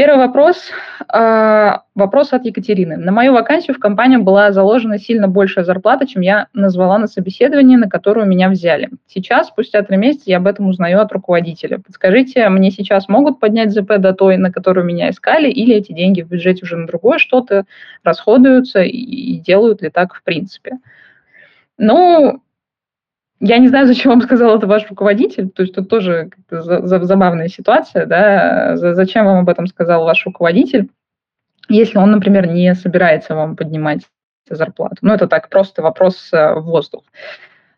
Первый вопрос. А, вопрос от Екатерины. На мою вакансию в компанию была заложена сильно большая зарплата, чем я назвала на собеседовании, на которую меня взяли. Сейчас, спустя три месяца, я об этом узнаю от руководителя. Подскажите, мне сейчас могут поднять ЗП до той, на которую меня искали, или эти деньги в бюджете уже на другое что-то расходуются и делают ли так в принципе? Ну, я не знаю, зачем вам сказал это ваш руководитель, то есть тут тоже забавная ситуация, да, зачем вам об этом сказал ваш руководитель, если он, например, не собирается вам поднимать зарплату. Ну, это так, просто вопрос э, в воздух.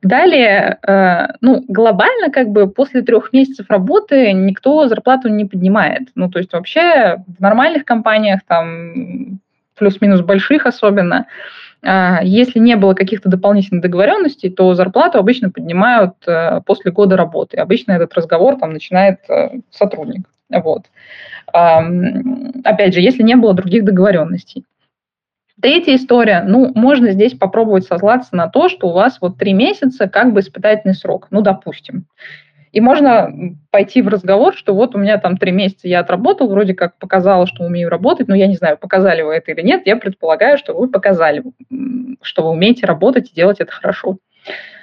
Далее, э, ну, глобально, как бы после трех месяцев работы никто зарплату не поднимает. Ну, то есть вообще в нормальных компаниях, там, плюс-минус больших особенно, если не было каких-то дополнительных договоренностей, то зарплату обычно поднимают э, после года работы. Обычно этот разговор там начинает э, сотрудник. Вот. Опять же, если не было других договоренностей. Третья история. Ну, можно здесь попробовать сослаться на то, что у вас вот три месяца как бы испытательный срок. Ну, допустим. И можно пойти в разговор, что вот у меня там три месяца я отработал, вроде как показала, что умею работать, но я не знаю, показали вы это или нет, я предполагаю, что вы показали, что вы умеете работать и делать это хорошо.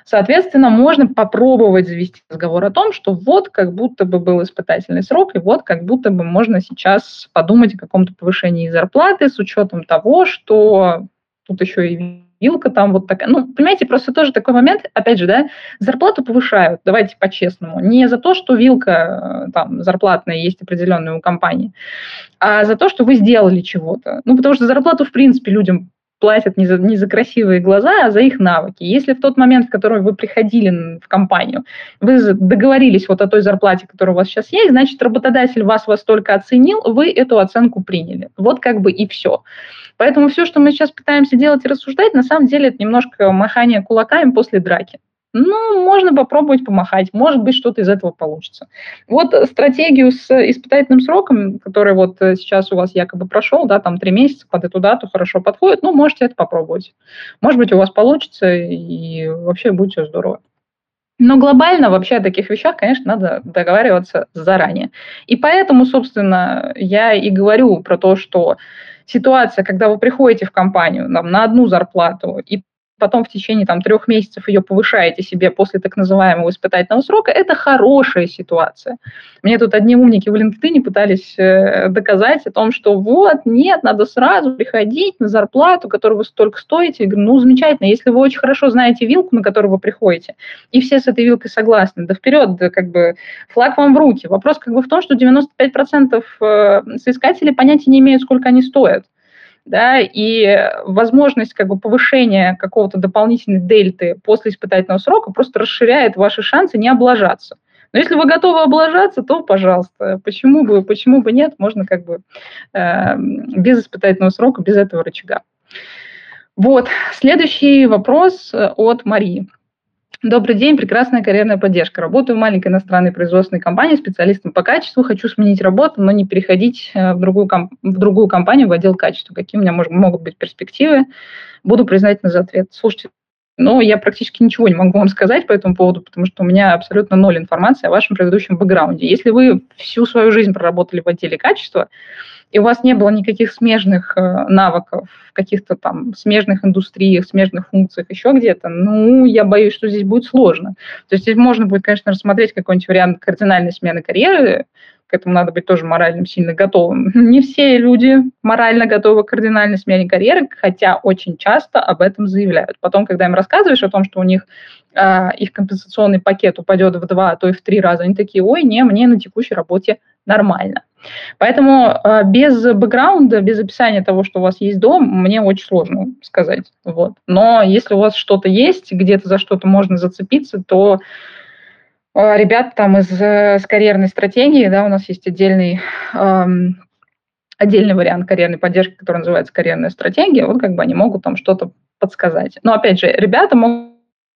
Соответственно, можно попробовать завести разговор о том, что вот как будто бы был испытательный срок, и вот как будто бы можно сейчас подумать о каком-то повышении зарплаты с учетом того, что тут еще и вилка там вот такая. Ну, понимаете, просто тоже такой момент, опять же, да, зарплату повышают, давайте по-честному, не за то, что вилка э, там зарплатная есть определенная у компании, а за то, что вы сделали чего-то. Ну, потому что зарплату, в принципе, людям платят не за, не за красивые глаза, а за их навыки. Если в тот момент, в который вы приходили в компанию, вы договорились вот о той зарплате, которая у вас сейчас есть, значит, работодатель вас во столько оценил, вы эту оценку приняли. Вот как бы и все. Поэтому все, что мы сейчас пытаемся делать и рассуждать, на самом деле это немножко махание кулаками после драки. Ну, можно попробовать помахать, может быть, что-то из этого получится. Вот стратегию с испытательным сроком, который вот сейчас у вас якобы прошел, да, там три месяца под эту дату хорошо подходит, ну, можете это попробовать. Может быть, у вас получится, и вообще будет все здорово. Но глобально вообще о таких вещах, конечно, надо договариваться заранее. И поэтому, собственно, я и говорю про то, что ситуация, когда вы приходите в компанию там, на одну зарплату и потом в течение там, трех месяцев ее повышаете себе после так называемого испытательного срока, это хорошая ситуация. Мне тут одни умники в LinkedIn пытались э, доказать о том, что вот, нет, надо сразу приходить на зарплату, которую вы столько стоите. Ну, замечательно, если вы очень хорошо знаете вилку, на которую вы приходите, и все с этой вилкой согласны, да вперед, да как бы флаг вам в руки. Вопрос как бы в том, что 95% э, соискателей понятия не имеют, сколько они стоят да, и возможность как бы повышения какого-то дополнительной дельты после испытательного срока просто расширяет ваши шансы не облажаться. Но если вы готовы облажаться, то, пожалуйста, почему бы, почему бы нет, можно как бы э, без испытательного срока, без этого рычага. Вот, следующий вопрос от Марии. Добрый день, прекрасная карьерная поддержка. Работаю в маленькой иностранной производственной компании специалистом по качеству. Хочу сменить работу, но не переходить э, в другую, комп- в другую компанию в отдел качества. Какие у меня мож- могут быть перспективы? Буду признательна за ответ. Слушайте, ну, я практически ничего не могу вам сказать по этому поводу, потому что у меня абсолютно ноль информации о вашем предыдущем бэкграунде. Если вы всю свою жизнь проработали в отделе качества, и у вас не было никаких смежных э, навыков в каких-то там смежных индустриях, смежных функциях, еще где-то, ну, я боюсь, что здесь будет сложно. То есть здесь можно будет, конечно, рассмотреть какой-нибудь вариант кардинальной смены карьеры, к этому надо быть тоже морально сильно готовым. Не все люди морально готовы к кардинальной смене карьеры, хотя очень часто об этом заявляют. Потом, когда им рассказываешь о том, что у них э, их компенсационный пакет упадет в два, а то и в три раза, они такие, ой, не, мне на текущей работе нормально. Поэтому э, без бэкграунда, без описания того, что у вас есть дом, мне очень сложно сказать. Вот. Но если у вас что-то есть, где-то за что-то можно зацепиться, то э, ребят там из э, с карьерной стратегии, да, у нас есть отдельный эм, отдельный вариант карьерной поддержки, который называется карьерная стратегия, вот как бы они могут там что-то подсказать. Но опять же, ребята могут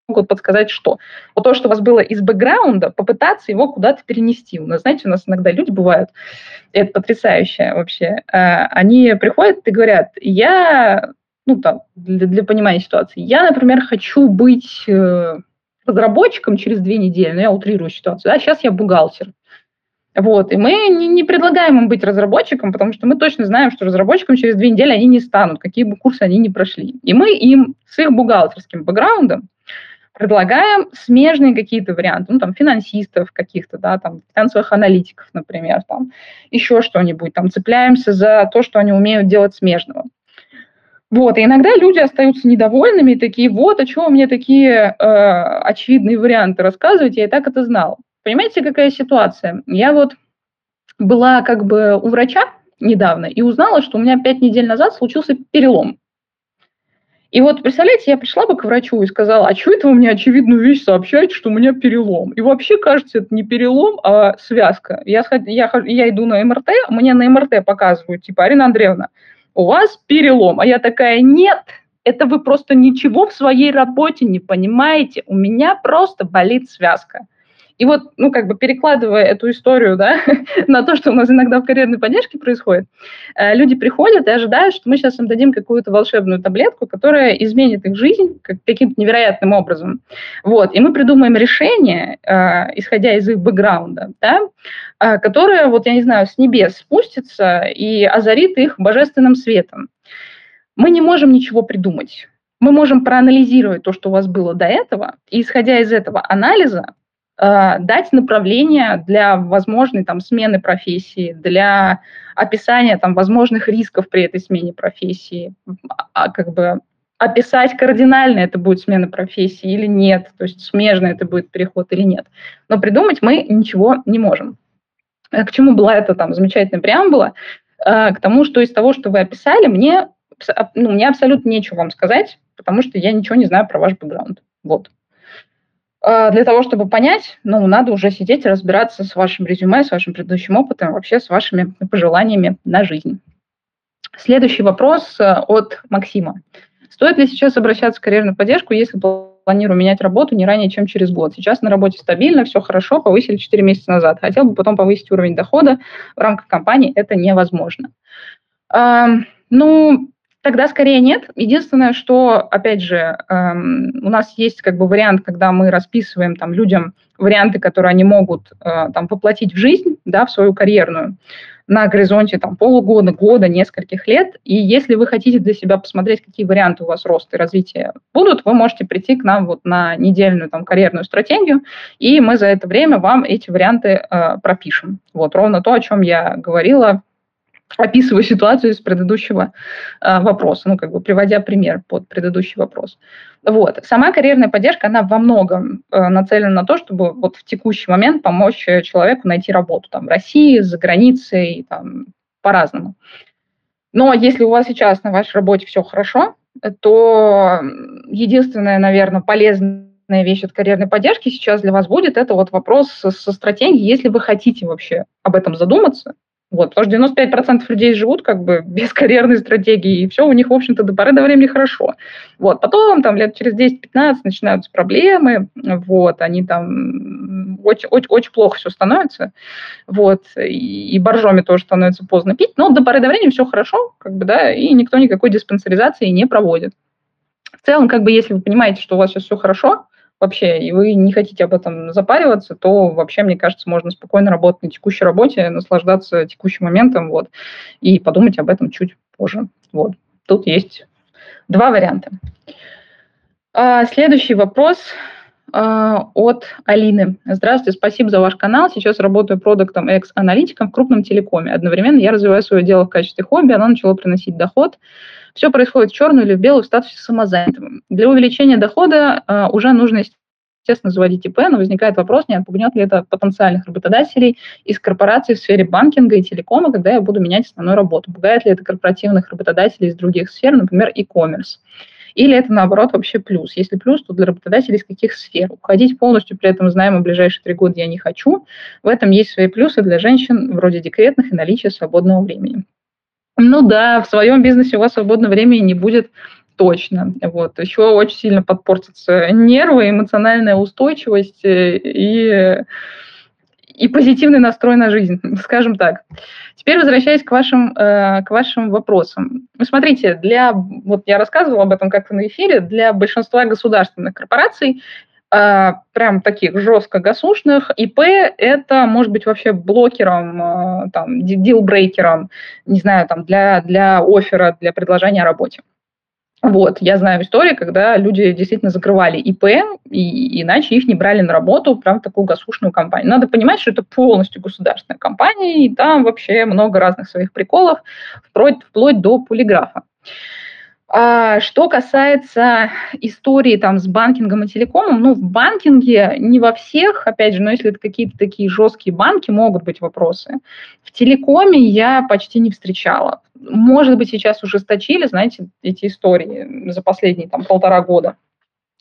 могут подсказать, что. Вот то, что у вас было из бэкграунда, попытаться его куда-то перенести. У нас, знаете, у нас иногда люди бывают, это потрясающе вообще, э, они приходят и говорят, я, ну там, для, для понимания ситуации, я, например, хочу быть э, разработчиком через две недели, но я утрирую ситуацию, да, сейчас я бухгалтер. Вот, и мы не, не предлагаем им быть разработчиком, потому что мы точно знаем, что разработчиком через две недели они не станут, какие бы курсы они ни прошли. И мы им с их бухгалтерским бэкграундом предлагаем смежные какие-то варианты, ну, там, финансистов каких-то, да, там, финансовых аналитиков, например, там, еще что-нибудь, там, цепляемся за то, что они умеют делать смежного. Вот, и иногда люди остаются недовольными такие, вот, а что вы мне такие э, очевидные варианты рассказываете, я и так это знал. Понимаете, какая ситуация? Я вот была как бы у врача недавно и узнала, что у меня пять недель назад случился перелом. И вот, представляете, я пришла бы к врачу и сказала, а что это вы мне очевидную вещь сообщаете, что у меня перелом? И вообще, кажется, это не перелом, а связка. Я, я, я иду на МРТ, мне на МРТ показывают, типа, Арина Андреевна, у вас перелом. А я такая, нет, это вы просто ничего в своей работе не понимаете. У меня просто болит связка. И вот, ну, как бы перекладывая эту историю, да, на то, что у нас иногда в карьерной поддержке происходит, э, люди приходят и ожидают, что мы сейчас им дадим какую-то волшебную таблетку, которая изменит их жизнь каким-то невероятным образом. Вот, и мы придумаем решение, э, исходя из их бэкграунда, да, э, которое, вот, я не знаю, с небес спустится и озарит их божественным светом. Мы не можем ничего придумать. Мы можем проанализировать то, что у вас было до этого, и исходя из этого анализа дать направление для возможной там, смены профессии, для описания там, возможных рисков при этой смене профессии, а, как бы описать кардинально это будет смена профессии или нет, то есть смежно это будет переход или нет. Но придумать мы ничего не можем. Э, к чему была эта там замечательная преамбула? Э, к тому, что из того, что вы описали, мне, ну, мне абсолютно нечего вам сказать, потому что я ничего не знаю про ваш бэкграунд. Вот. А, для того, чтобы понять, ну, надо уже сидеть и разбираться с вашим резюме, с вашим предыдущим опытом, вообще с вашими пожеланиями на жизнь. Следующий вопрос э, от Максима. Стоит ли сейчас обращаться в карьерную поддержку, если планирую менять работу не ранее, чем через год? Сейчас на работе стабильно, все хорошо, повысили 4 месяца назад. Хотел бы потом повысить уровень дохода в рамках компании, это невозможно. Ну, Тогда скорее нет. Единственное, что, опять же, эм, у нас есть как бы вариант, когда мы расписываем там людям варианты, которые они могут э, там воплотить в жизнь, да, в свою карьерную на горизонте там полугода, года, нескольких лет. И если вы хотите для себя посмотреть, какие варианты у вас роста и развития будут, вы можете прийти к нам вот на недельную там карьерную стратегию, и мы за это время вам эти варианты э, пропишем. Вот ровно то, о чем я говорила описываю ситуацию из предыдущего э, вопроса, ну, как бы приводя пример под предыдущий вопрос. Вот. Сама карьерная поддержка, она во многом э, нацелена на то, чтобы вот в текущий момент помочь человеку найти работу там, в России, за границей, там, по-разному. Но если у вас сейчас на вашей работе все хорошо, то единственная, наверное, полезная вещь от карьерной поддержки сейчас для вас будет, это вот вопрос со стратегией, если вы хотите вообще об этом задуматься, Вот, потому что 95% людей живут как бы без карьерной стратегии, и все у них, в общем-то, до поры до времени хорошо. Вот, потом там лет через 10-15 начинаются проблемы, вот, они там очень, очень, очень плохо все становится, вот, и, и боржоми тоже становится поздно пить, но до поры до времени все хорошо, как бы, да, и никто никакой диспансеризации не проводит. В целом, как бы, если вы понимаете, что у вас сейчас все хорошо, вообще, и вы не хотите об этом запариваться, то вообще, мне кажется, можно спокойно работать на текущей работе, наслаждаться текущим моментом, вот, и подумать об этом чуть позже. Вот. Тут есть два варианта. А, следующий вопрос а, от Алины. Здравствуйте, спасибо за ваш канал. Сейчас работаю продуктом экс-аналитиком в крупном телекоме. Одновременно я развиваю свое дело в качестве хобби, оно начало приносить доход. Все происходит в черную или в белую в статусе самозанятого. Для увеличения дохода э, уже нужно, естественно, заводить ИП, но возникает вопрос, не отпугнет ли это потенциальных работодателей из корпораций в сфере банкинга и телекома, когда я буду менять основную работу. Пугает ли это корпоративных работодателей из других сфер, например, e-commerce? Или это, наоборот, вообще плюс? Если плюс, то для работодателей из каких сфер? Уходить полностью при этом знаем, в ближайшие три года я не хочу. В этом есть свои плюсы для женщин, вроде декретных и наличия свободного времени. Ну да, в своем бизнесе у вас свободного времени не будет точно. Вот. Еще очень сильно подпортятся нервы, эмоциональная устойчивость э, и, и позитивный настрой на жизнь, скажем так. Теперь возвращаясь к вашим, э, к вашим вопросам. Ну, смотрите, для, вот я рассказывала об этом как-то на эфире, для большинства государственных корпораций а, прям таких жестко гасушных. ИП это может быть вообще блокером, а, там, дилбрейкером, не знаю, там, для, для оффера, для предложения о работе. Вот, я знаю истории, когда люди действительно закрывали ИП, и иначе их не брали на работу, прям такую госушную компанию. Надо понимать, что это полностью государственная компания, и там вообще много разных своих приколов, вплоть, вплоть до полиграфа. А что касается истории там с банкингом и телекомом, ну, в банкинге не во всех, опять же, но если это какие-то такие жесткие банки, могут быть вопросы. В телекоме я почти не встречала. Может быть, сейчас ужесточили, знаете, эти истории за последние там полтора года.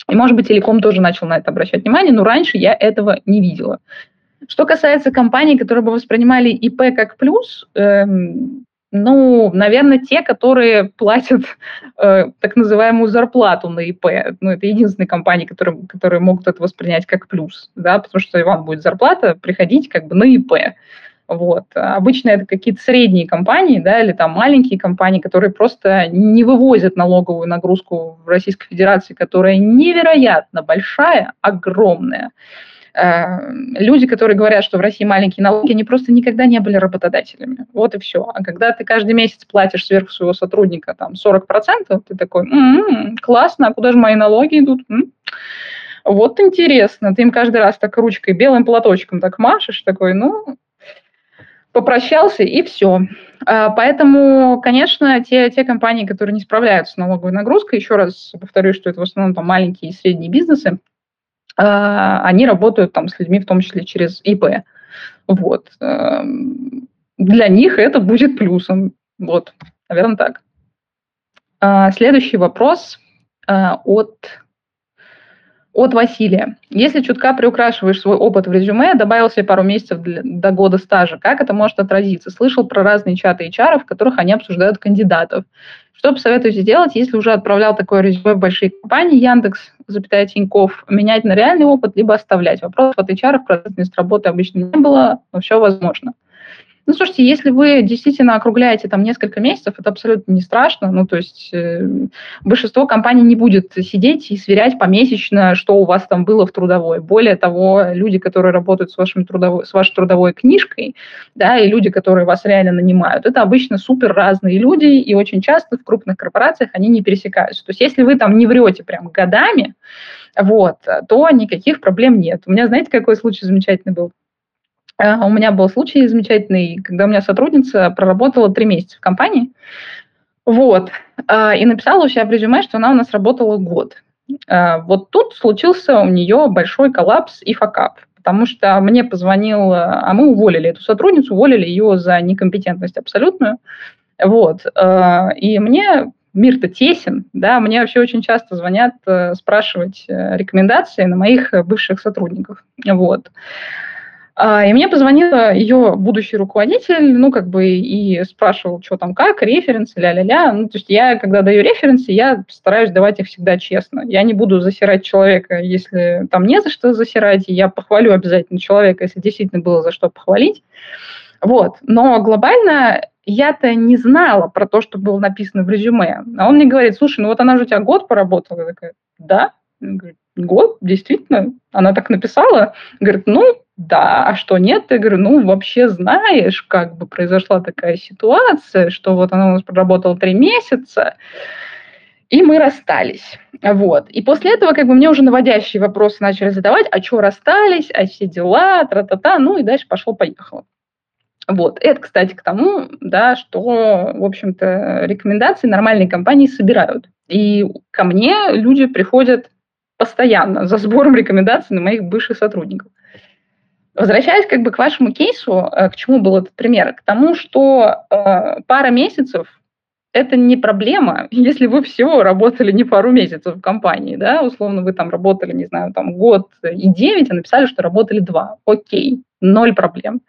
И, может быть, телеком тоже начал на это обращать внимание, но раньше я этого не видела. Что касается компаний, которые бы воспринимали ИП как плюс, эм, ну, наверное, те, которые платят э, так называемую зарплату на ИП. Ну, это единственные компании, которые, которые могут это воспринять как плюс, да, потому что вам будет зарплата приходить как бы на ИП. Вот. Обычно это какие-то средние компании, да, или там маленькие компании, которые просто не вывозят налоговую нагрузку в Российской Федерации, которая невероятно большая, огромная. Э, люди, которые говорят, что в России маленькие налоги, они просто никогда не были работодателями. Вот и все. А когда ты каждый месяц платишь сверху своего сотрудника там 40%, ты такой, м-м, классно, а куда же мои налоги идут? М-м. Вот интересно. Ты им каждый раз так ручкой, белым платочком так машешь, такой, ну, попрощался и все. А, поэтому, конечно, те, те компании, которые не справляются с налоговой нагрузкой, еще раз повторю, что это в основном там маленькие и средние бизнесы, они работают там с людьми, в том числе через ИП. Вот. Эм, для них это будет плюсом. Вот, наверное, так. А, следующий вопрос а, от от Василия. Если чутка приукрашиваешь свой опыт в резюме, добавил себе пару месяцев для, до года стажа, как это может отразиться? Слышал про разные чаты HR, в которых они обсуждают кандидатов. Что посоветуете делать, если уже отправлял такое резюме в большие компании, Яндекс, запятая Тиньков, менять на реальный опыт, либо оставлять? Вопрос от HR в процессе работы обычно не было, но все возможно. Ну, слушайте, если вы действительно округляете там несколько месяцев, это абсолютно не страшно. Ну, то есть э, большинство компаний не будет сидеть и сверять помесячно, что у вас там было в трудовой. Более того, люди, которые работают с, вашим трудовой, с вашей трудовой книжкой, да, и люди, которые вас реально нанимают, это обычно супер разные люди, и очень часто в крупных корпорациях они не пересекаются. То есть если вы там не врете прям годами, вот, то никаких проблем нет. У меня, знаете, какой случай замечательный был? А, у меня был случай замечательный, когда у меня сотрудница проработала три месяца в компании, вот, а, и написала у себя в резюме, что она у нас работала год. А, вот тут случился у нее большой коллапс и факап, потому что мне позвонил, а мы уволили эту сотрудницу, уволили ее за некомпетентность абсолютную, вот, и мне мир-то тесен, да, мне вообще очень часто звонят э, спрашивать э, рекомендации на моих бывших сотрудников, вот. А, и мне позвонила ее будущий руководитель, ну, как бы, и спрашивал, что там как, референсы, ля-ля-ля. Ну, то есть я, когда даю референсы, я стараюсь давать их всегда честно. Я не буду засирать человека, если там не за что засирать, и я похвалю обязательно человека, если действительно было за что похвалить. Вот. Но глобально я-то не знала про то, что было написано в резюме. А он мне говорит, слушай, ну вот она же у тебя год поработала. Я такая, да. Он говорит, год, действительно. Она так написала. Говорит, ну, да, а что нет? Я говорю, ну, вообще знаешь, как бы произошла такая ситуация, что вот она у нас проработала три месяца, и мы расстались. Вот. И после этого как бы мне уже наводящие вопросы начали задавать, а что расстались, а все дела, тра-та-та, ну и дальше пошло-поехало. Вот. Это, кстати, к тому, да, что, в общем-то, рекомендации нормальные компании собирают. И ко мне люди приходят постоянно за сбором рекомендаций на моих бывших сотрудников. Возвращаясь как бы к вашему кейсу, э, к чему был этот пример? К тому, что э, пара месяцев – это не проблема, если вы всего работали не пару месяцев в компании, да, условно вы там работали, не знаю, там год и девять, а написали, что работали два. Окей, ноль проблем.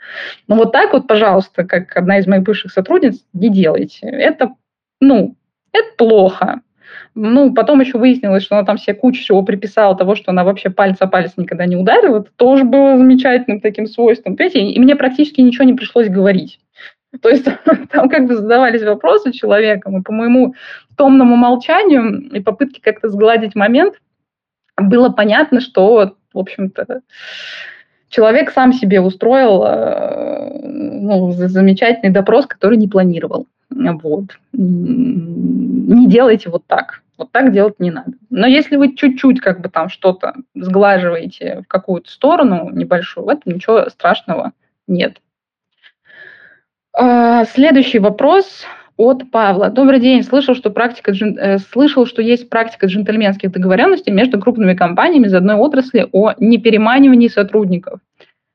Но вот так вот, пожалуйста, как одна из моих бывших сотрудниц, не делайте. Это, ну, это плохо. Ну, потом еще выяснилось, что она там себе кучу всего приписала того, что она вообще палец о палец никогда не ударила. Это тоже было замечательным таким свойством. Понимаете? И мне практически ничего не пришлось говорить. То есть там как бы задавались вопросы человеком, и по моему томному молчанию и попытке как-то сгладить момент, было понятно, что, в общем-то, человек сам себе устроил э, ну, замечательный допрос, который не планировал. Вот. Не делайте вот так. Вот так делать не надо. Но если вы чуть-чуть как бы там что-то сглаживаете в какую-то сторону небольшую, в этом ничего страшного нет. А, следующий вопрос от Павла. Добрый день. Слышал, что, практика, э, слышал, что есть практика джентльменских договоренностей между крупными компаниями из одной отрасли о непереманивании сотрудников.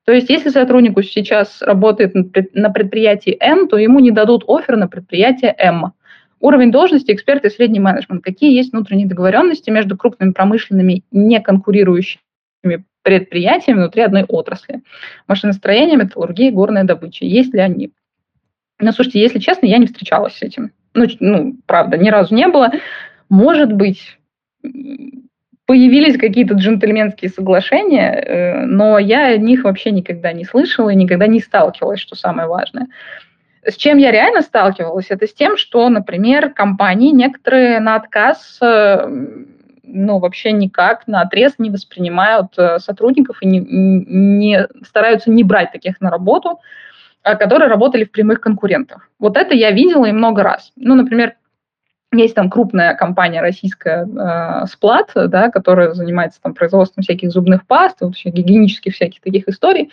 То есть, если сотруднику сейчас работает на предприятии N, то ему не дадут офер на предприятие M. Уровень должности эксперт и средний менеджмент. Какие есть внутренние договоренности между крупными промышленными неконкурирующими предприятиями внутри одной отрасли? Машиностроение, металлургия, горная добыча. Есть ли они? Ну, слушайте, если честно, я не встречалась с этим. Ну, ну правда, ни разу не было. Может быть, появились какие-то джентльменские соглашения, э, но я о них вообще никогда не слышала и никогда не сталкивалась, что самое важное. С чем я реально сталкивалась, это с тем, что, например, компании некоторые на отказ э, ну, вообще никак на отрез не воспринимают э, сотрудников и не, не стараются не брать таких на работу, а которые работали в прямых конкурентах. Вот это я видела и много раз. Ну, например, есть там крупная компания российская э, Сплат, да, которая занимается там производством всяких зубных паст, вообще гигиенических всяких таких историй.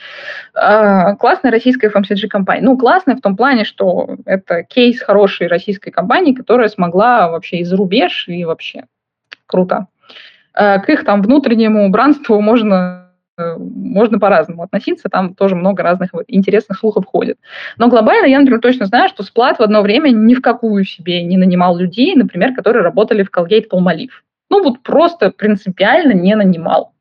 Э, классная российская FMCG компания. Ну, классная в том плане, что это кейс хорошей российской компании, которая смогла вообще из рубеж и вообще круто. Э, к их там внутреннему бранству можно можно по-разному относиться, там тоже много разных интересных слухов ходит. Но глобально я, например, точно знаю, что Сплат в одно время ни в какую себе не нанимал людей, например, которые работали в Colgate Palmolive. Ну вот просто принципиально не нанимал.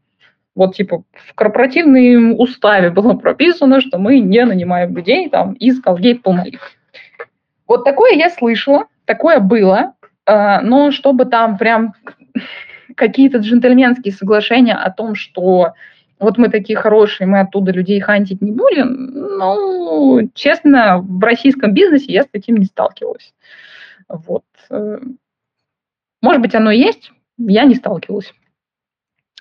Вот типа в корпоративном уставе было прописано, что мы не нанимаем людей там из Colgate Palmolive. Вот такое я слышала, такое было, э, но чтобы там прям какие-то джентльменские соглашения о том, что вот мы такие хорошие, мы оттуда людей хантить не будем. Ну, честно, в российском бизнесе я с таким не сталкивалась. Вот. Э, может быть, оно есть, я не сталкивалась.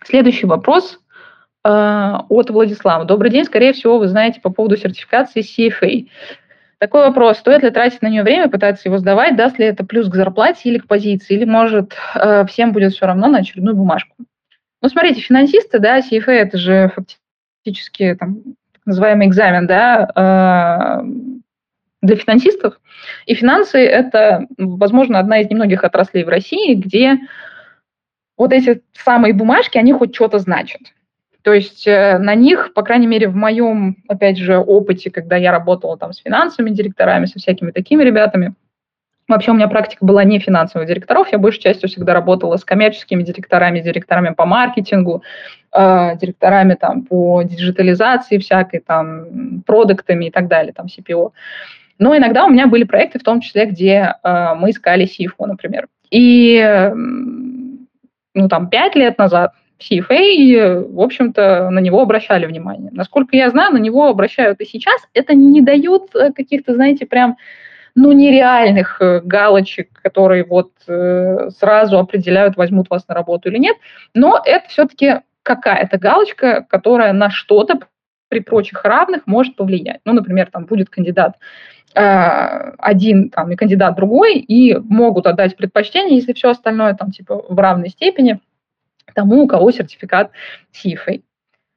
Следующий вопрос э, от Владислава. Добрый день. Скорее всего, вы знаете по поводу сертификации CFA. Такой вопрос. Стоит ли тратить на нее время, пытаться его сдавать? Даст ли это плюс к зарплате или к позиции? Или, может, э, всем будет все равно на очередную бумажку? Ну, смотрите, финансисты, да, CFA – это же фактически там, так называемый экзамен, да, э, для финансистов. И финансы – это, возможно, одна из немногих отраслей в России, где вот эти самые бумажки, они хоть что-то значат. То есть э, на них, по крайней мере, в моем, опять же, опыте, когда я работала там с финансовыми директорами, со всякими такими ребятами, Вообще у меня практика была не финансовых директоров, я большей частью всегда работала с коммерческими директорами, директорами по маркетингу, э, директорами там по диджитализации всякой, там, продуктами и так далее, там, CPO. Но иногда у меня были проекты, в том числе, где э, мы искали CFO, например. И, ну, там, пять лет назад CFA, в общем-то, на него обращали внимание. Насколько я знаю, на него обращают и сейчас. Это не дает э, каких-то, знаете, прям ну, нереальных э, галочек, которые вот э, сразу определяют, возьмут вас на работу или нет, но это все-таки какая-то галочка, которая на что-то при прочих равных может повлиять. Ну, например, там будет кандидат э, один там, и кандидат другой, и могут отдать предпочтение, если все остальное там типа в равной степени тому, у кого сертификат CFA.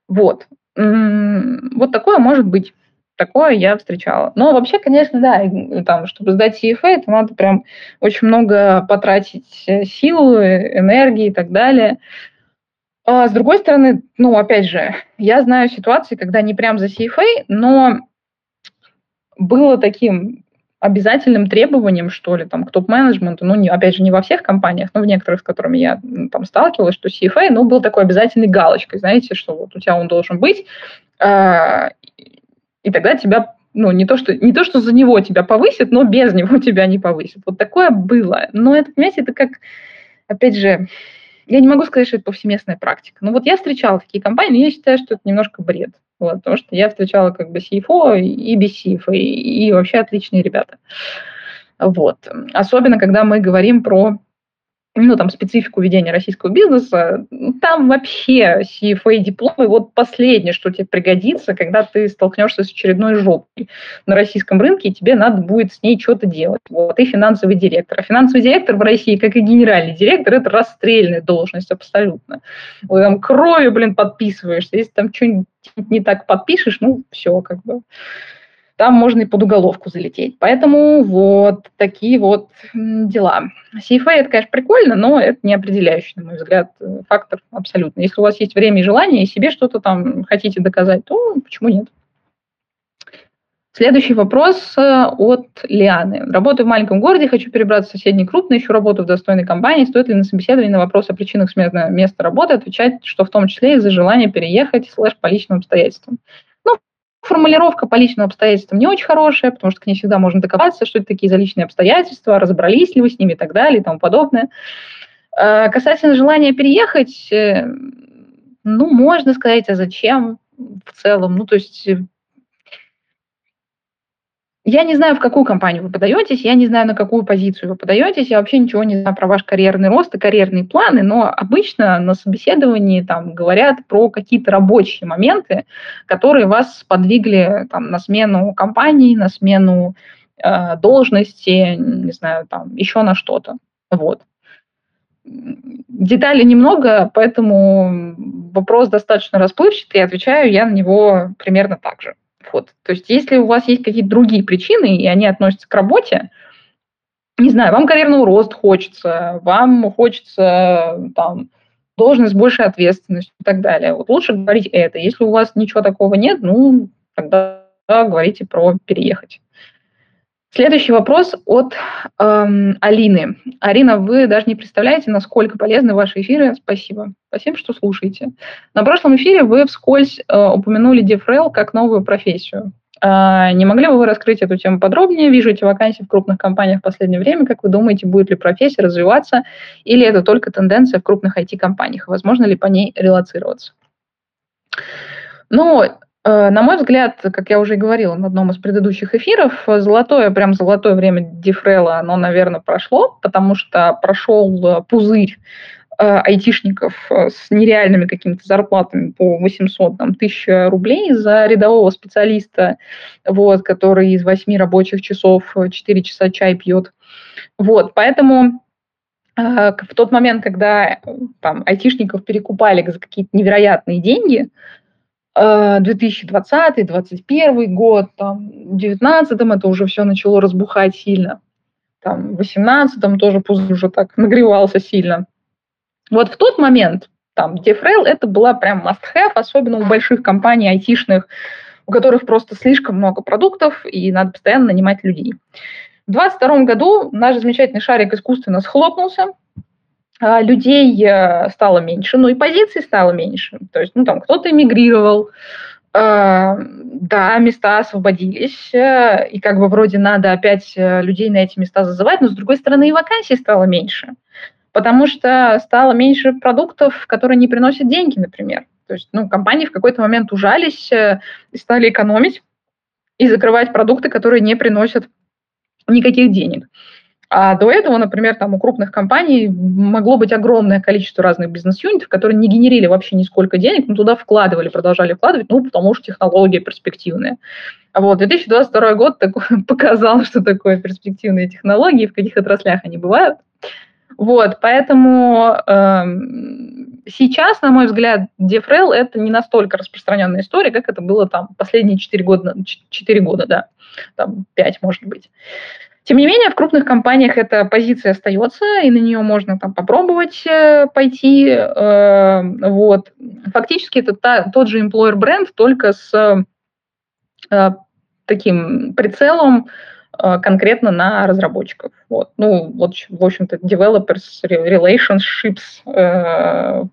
Вот. Вот такое может быть. Такое я встречала. Но вообще, конечно, да, там, чтобы сдать CFA, это надо прям очень много потратить э, сил, энергии и так далее. А с другой стороны, ну, опять же, я знаю ситуации, когда не прям за CFA, но было таким обязательным требованием, что ли, там, к топ-менеджменту, ну, не, опять же, не во всех компаниях, но в некоторых, с которыми я там сталкивалась, что CFA, ну, был такой обязательной галочкой, знаете, что вот у тебя он должен быть, а, и тогда тебя ну, не то, что, не то, что за него тебя повысит, но без него тебя не повысит. Вот такое было. Но это, понимаете, это как, опять же, я не могу сказать, что это повсеместная практика. Но вот я встречала такие компании, я считаю, что это немножко бред. Вот, потому что я встречала как бы CFO и без и, и вообще отличные ребята. Вот. Особенно, когда мы говорим про ну, там, специфику ведения российского бизнеса, ну, там вообще CFA дипломы, вот последнее, что тебе пригодится, когда ты столкнешься с очередной жопой на российском рынке, и тебе надо будет с ней что-то делать. Вот, и финансовый директор. А финансовый директор в России, как и генеральный директор, это расстрельная должность абсолютно. Вот, там кровью, блин, подписываешься. Если там что-нибудь не так подпишешь, ну, все, как бы там можно и под уголовку залететь. Поэтому вот такие вот дела. CFA это, конечно, прикольно, но это не определяющий, на мой взгляд, фактор абсолютно. Если у вас есть время и желание, и себе что-то там хотите доказать, то почему нет? Следующий вопрос э, от Лианы. Работаю в маленьком городе, хочу перебраться в соседний крупный, ищу работу в достойной компании. Стоит ли на собеседовании на вопрос о причинах смены места работы отвечать, что в том числе из-за желания переехать, слэш по личным обстоятельствам? Формулировка по личным обстоятельствам не очень хорошая, потому что к ней всегда можно докопаться, что это такие за личные обстоятельства, разобрались ли вы с ними и так далее и тому подобное. А, касательно желания переехать, э, ну, можно сказать, а зачем в целом? Ну, то есть э, я не знаю, в какую компанию вы подаетесь, я не знаю, на какую позицию вы подаетесь, я вообще ничего не знаю про ваш карьерный рост и карьерные планы, но обычно на собеседовании там говорят про какие-то рабочие моменты, которые вас подвигли там, на смену компании, на смену э, должности, не знаю, там еще на что-то. Вот. Деталей немного, поэтому вопрос достаточно расплывчатый, и отвечаю я на него примерно так же. Вот. То есть если у вас есть какие-то другие причины, и они относятся к работе, не знаю, вам карьерного рост хочется, вам хочется там, должность с большей ответственностью и так далее. Вот лучше говорить это. Если у вас ничего такого нет, ну, тогда говорите про переехать. Следующий вопрос от эм, Алины. Арина, вы даже не представляете, насколько полезны ваши эфиры. Спасибо. Спасибо, что слушаете. На прошлом эфире вы вскользь э, упомянули DeFrel как новую профессию. Э, не могли бы вы раскрыть эту тему подробнее? Вижу эти вакансии в крупных компаниях в последнее время. Как вы думаете, будет ли профессия развиваться или это только тенденция в крупных IT-компаниях? Возможно ли по ней релацироваться? Ну, на мой взгляд, как я уже говорила на одном из предыдущих эфиров, золотое, прям золотое время Дифрела, оно, наверное, прошло, потому что прошел э, пузырь э, айтишников с нереальными какими-то зарплатами по 800 там, тысяч рублей за рядового специалиста, вот, который из 8 рабочих часов 4 часа чай пьет. Вот, поэтому в тот момент, когда там айтишников перекупали за какие-то невероятные деньги, 2020-2021 э, год, там, в 2019 это уже все начало разбухать сильно, там, в 2018 тоже пузырь уже так нагревался сильно. Вот в тот момент там DFRL это была прям must-have, особенно у больших компаний айтишных, у которых просто слишком много продуктов, и надо постоянно нанимать людей. В 2022 году наш замечательный шарик искусственно схлопнулся, людей э, стало меньше, ну и позиций стало меньше. То есть, ну там кто-то эмигрировал, э, да, места освободились, э, и как бы вроде надо опять людей на эти места зазывать, но с другой стороны и вакансий стало меньше, потому что стало меньше продуктов, которые не приносят деньги, например. То есть, ну, компании в какой-то момент ужались и стали экономить и закрывать продукты, которые не приносят никаких денег. А до этого, например, там у крупных компаний могло быть огромное количество разных бизнес-юнитов, которые не генерили вообще нисколько денег, но туда вкладывали, продолжали вкладывать, ну, потому что технология перспективная. Вот, 2022 год такой, показал, что такое перспективные технологии, в каких отраслях они бывают. Вот, поэтому э, сейчас, на мой взгляд, DFRL это не настолько распространенная история, как это было там последние 4 года, 4 года, да, там 5, может быть. Тем не менее, в крупных компаниях эта позиция остается, и на нее можно там попробовать э, пойти. Э, вот. Фактически это та, тот же employer бренд, только с э, таким прицелом конкретно на разработчиков. Вот. Ну, вот, в общем-то, developers relationships,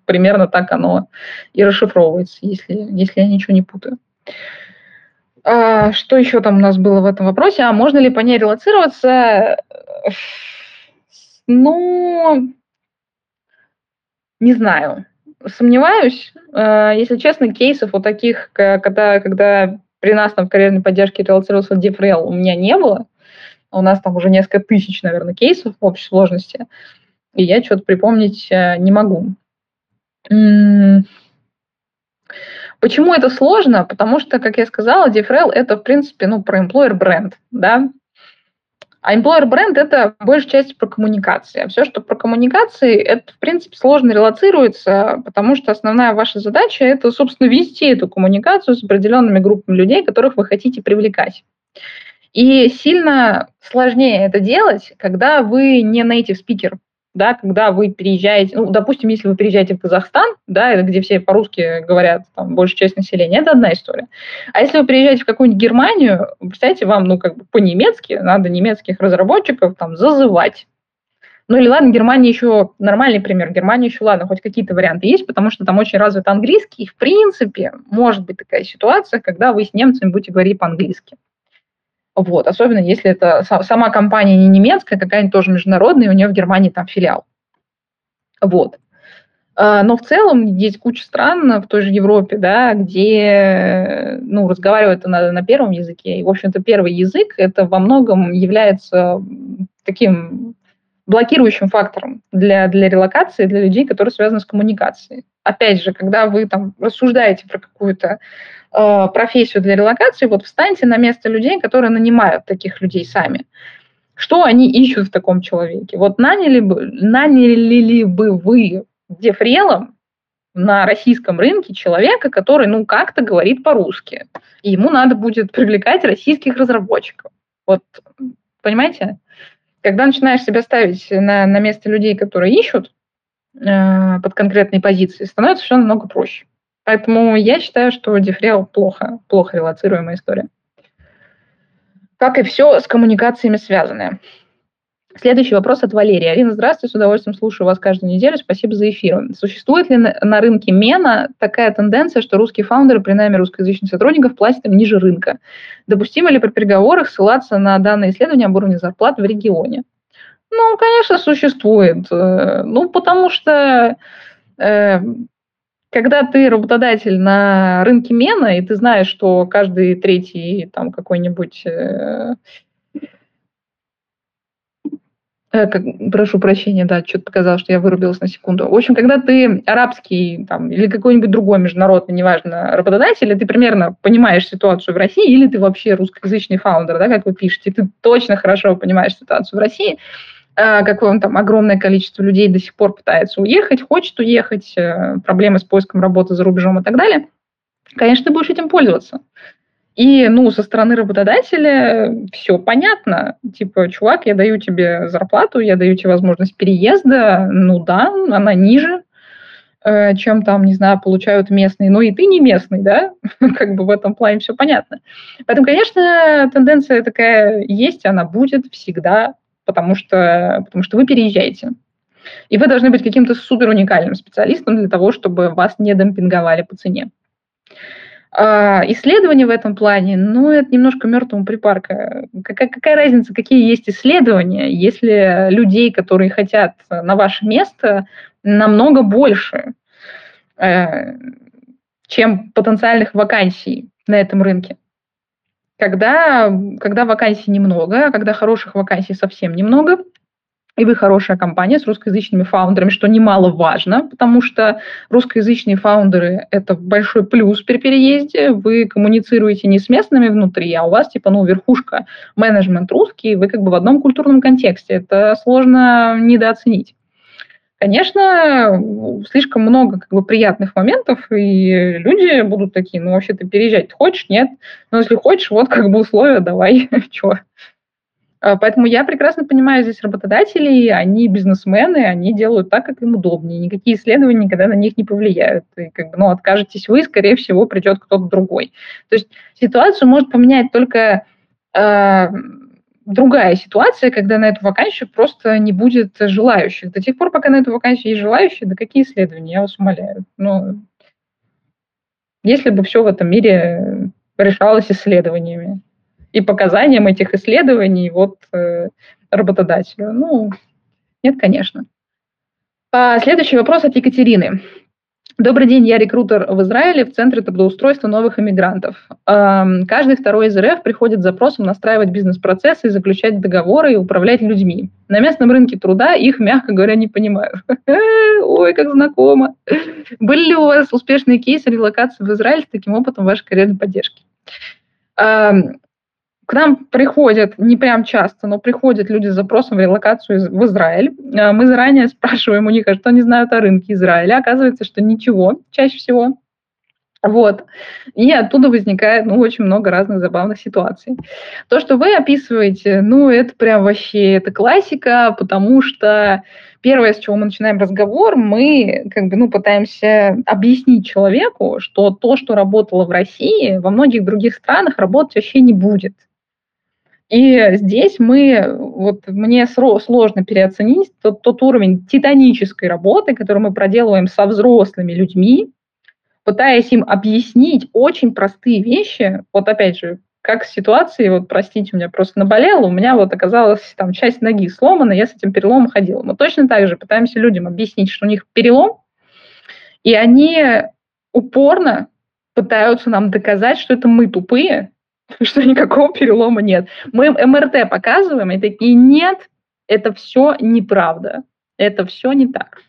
примерно так оно и расшифровывается, если, если я ничего не путаю. Что еще там у нас было в этом вопросе? А можно ли по ней релацироваться? Ну, не знаю. Сомневаюсь. А, если честно, кейсов вот таких, когда, когда при нас там в карьерной поддержке релацировался DevRel, у меня не было. У нас там уже несколько тысяч, наверное, кейсов в общей сложности. И я что-то припомнить э, не могу. Почему это сложно? Потому что, как я сказала, DFRL – это, в принципе, ну, про employer бренд, да, а employer бренд – это большая часть про коммуникации. А все, что про коммуникации, это, в принципе, сложно релацируется, потому что основная ваша задача – это, собственно, вести эту коммуникацию с определенными группами людей, которых вы хотите привлекать. И сильно сложнее это делать, когда вы не native speaker, да, когда вы переезжаете, ну, допустим, если вы переезжаете в Казахстан, да, где все по-русски говорят, там, большая часть населения, это одна история. А если вы приезжаете в какую-нибудь Германию, представьте, вам, ну, как бы по-немецки, надо немецких разработчиков там зазывать. Ну или ладно, Германия еще нормальный пример. Германия еще, ладно, хоть какие-то варианты есть, потому что там очень развит английский. И, в принципе, может быть такая ситуация, когда вы с немцами будете говорить по-английски. Вот, особенно если это сама компания не немецкая, какая-нибудь тоже международная, и у нее в Германии там филиал. Вот. А, но в целом есть куча стран в той же Европе, да, где ну, разговаривают на, на первом языке. И, в общем-то, первый язык это во многом является таким блокирующим фактором для, для релокации, для людей, которые связаны с коммуникацией. Опять же, когда вы там рассуждаете про какую-то э, профессию для релокации, вот встаньте на место людей, которые нанимают таких людей сами. Что они ищут в таком человеке? Вот наняли бы, наняли ли бы вы дефрелом на российском рынке человека, который, ну, как-то говорит по-русски, и ему надо будет привлекать российских разработчиков. Вот, понимаете? Когда начинаешь себя ставить на, на место людей, которые ищут э, под конкретные позиции, становится все намного проще. Поэтому я считаю, что дифрел плохо, плохо релацируемая история. Как и все с коммуникациями связанное. Следующий вопрос от Валерии. Арина, здравствуйте, с удовольствием слушаю вас каждую неделю. Спасибо за эфир. Существует ли на, рынке Мена такая тенденция, что русские фаундеры при найме русскоязычных сотрудников платят им ниже рынка? Допустимо ли при переговорах ссылаться на данные исследования об уровне зарплат в регионе? Ну, конечно, существует. Э, ну, потому что э, когда ты работодатель на рынке мена, и ты знаешь, что каждый третий там какой-нибудь э, э, как, прошу прощения, да, что-то показалось, что я вырубилась на секунду. В общем, когда ты арабский там, или какой-нибудь другой международный, неважно, работодатель, и ты примерно понимаешь ситуацию в России, или ты вообще русскоязычный фаундер, да, как вы пишете, ты точно хорошо понимаешь ситуацию в России, Э, какое там огромное количество людей до сих пор пытается уехать, хочет уехать, э, проблемы с поиском работы за рубежом и так далее, конечно, ты будешь этим пользоваться. И, ну, со стороны работодателя все понятно. Типа, чувак, я даю тебе зарплату, я даю тебе возможность переезда. Ну да, она ниже. э, чем там, не знаю, получают местные. Но и ты не местный, да? как бы в этом плане все понятно. Поэтому, конечно, тенденция такая есть, она будет всегда, потому что, потому что вы переезжаете. И вы должны быть каким-то супер уникальным специалистом для того, чтобы вас не демпинговали по цене. А исследования в этом плане, ну, это немножко мертвому припарка. Какая, какая разница, какие есть исследования, если людей, которые хотят на ваше место, намного больше, э, чем потенциальных вакансий на этом рынке? Когда, когда вакансий немного, когда хороших вакансий совсем немного – и вы хорошая компания с русскоязычными фаундерами, что немаловажно, потому что русскоязычные фаундеры – это большой плюс при переезде. Вы коммуницируете не с местными внутри, а у вас типа, ну, верхушка, менеджмент русский, вы как бы в одном культурном контексте. Это сложно недооценить. Конечно, слишком много как бы, приятных моментов, и люди будут такие, ну, вообще ты переезжать хочешь, нет? Но если хочешь, вот как бы условия, давай, чего. А, поэтому я прекрасно понимаю здесь работодателей, они бизнесмены, они делают так, как им удобнее. Никакие исследования никогда на них не повлияют. И как бы, ну, откажетесь вы, скорее всего, придет кто-то другой. То есть ситуацию может поменять только э, другая ситуация, когда на эту вакансию просто не будет желающих. До тех пор, пока на эту вакансию есть желающие, да какие исследования, я вас умоляю. Ну, если бы все в этом мире решалось исследованиями и показаниям этих исследований вот э, работодателю? Ну, нет, конечно. А следующий вопрос от Екатерины. Добрый день, я рекрутер в Израиле в Центре трудоустройства новых иммигрантов. Каждый второй из РФ приходит с запросом настраивать бизнес-процессы, заключать договоры и управлять людьми. На местном рынке труда их, мягко говоря, не понимают. Ой, как знакомо. Были ли у вас успешные кейсы релокации в Израиль с таким опытом вашей карьерной поддержки? К нам приходят, не прям часто, но приходят люди с запросом в релокацию в Израиль. А, мы заранее спрашиваем у них, а что они знают о рынке Израиля. Оказывается, что ничего, чаще всего. Вот. И оттуда возникает ну, очень много разных забавных ситуаций. То, что вы описываете, ну, это прям вообще, это классика, потому что первое, с чего мы начинаем разговор, мы как бы, ну, пытаемся объяснить человеку, что то, что работало в России, во многих других странах работать вообще не будет. И здесь мы, вот мне сложно переоценить тот, тот уровень титанической работы, который мы проделываем со взрослыми людьми, пытаясь им объяснить очень простые вещи. Вот опять же, как в ситуации, вот простите, у меня просто наболело, у меня вот оказалась там часть ноги сломана, я с этим переломом ходила. Мы точно так же пытаемся людям объяснить, что у них перелом, и они упорно пытаются нам доказать, что это мы тупые, что никакого перелома нет. Мы МРТ показываем, и такие, нет, это все неправда. Это все не так.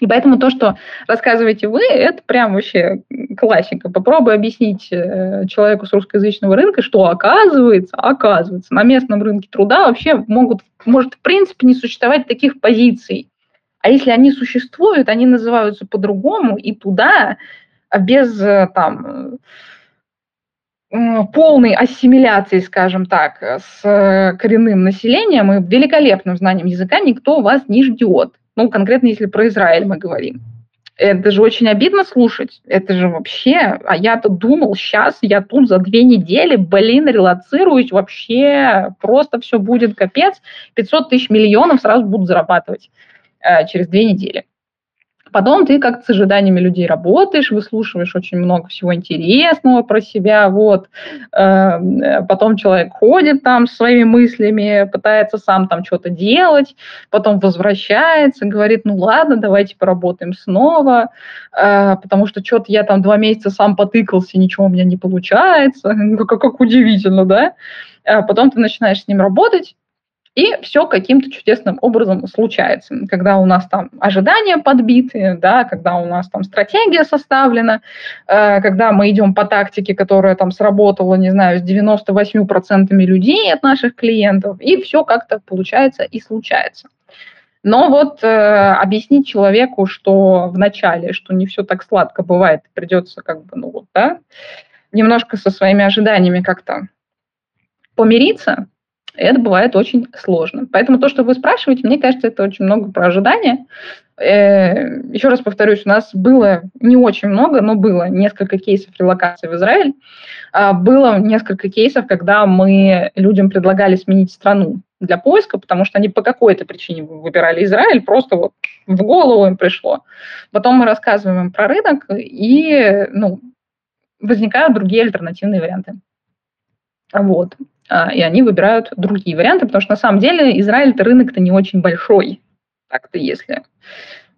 И поэтому то, что рассказываете вы, это прям вообще классика. Попробуй объяснить э, человеку с русскоязычного рынка, что оказывается, оказывается, на местном рынке труда вообще могут, может в принципе не существовать таких позиций. А если они существуют, они называются по-другому, и туда без э, там полной ассимиляции, скажем так, с э, коренным населением и великолепным знанием языка никто вас не ждет. Ну, конкретно, если про Израиль мы говорим. Это же очень обидно слушать. Это же вообще... А я-то думал, сейчас я тут за две недели, блин, релацируюсь, вообще просто все будет капец. 500 тысяч миллионов сразу будут зарабатывать э, через две недели. Потом ты как-то с ожиданиями людей работаешь, выслушиваешь очень много всего интересного про себя, вот. Эм, э, потом человек ходит там своими мыслями, пытается сам там что-то делать, потом возвращается, говорит, ну ладно, давайте поработаем снова, э, потому что что-то я там два месяца сам потыкался, ничего у меня не получается. Ну, как, как удивительно, да? А потом ты начинаешь с ним работать, и все каким-то чудесным образом случается. Когда у нас там ожидания подбиты, да, когда у нас там стратегия составлена, э, когда мы идем по тактике, которая там сработала, не знаю, с 98% людей от наших клиентов, и все как-то получается и случается. Но вот э, объяснить человеку, что в начале, что не все так сладко бывает, придется как бы, ну вот, да, немножко со своими ожиданиями как-то помириться, это бывает очень сложно. Поэтому то, что вы спрашиваете, мне кажется, это очень много про ожидания. Э, еще раз повторюсь, у нас было не очень много, но было несколько кейсов релокации в Израиль. А, было несколько кейсов, когда мы людям предлагали сменить страну для поиска, потому что они по какой-то причине выбирали Израиль, просто вот в голову им пришло. Потом мы рассказываем им про рынок, и ну, возникают другие альтернативные варианты. Вот. А, и они выбирают другие варианты, потому что на самом деле Израиль это рынок-то не очень большой, так-то если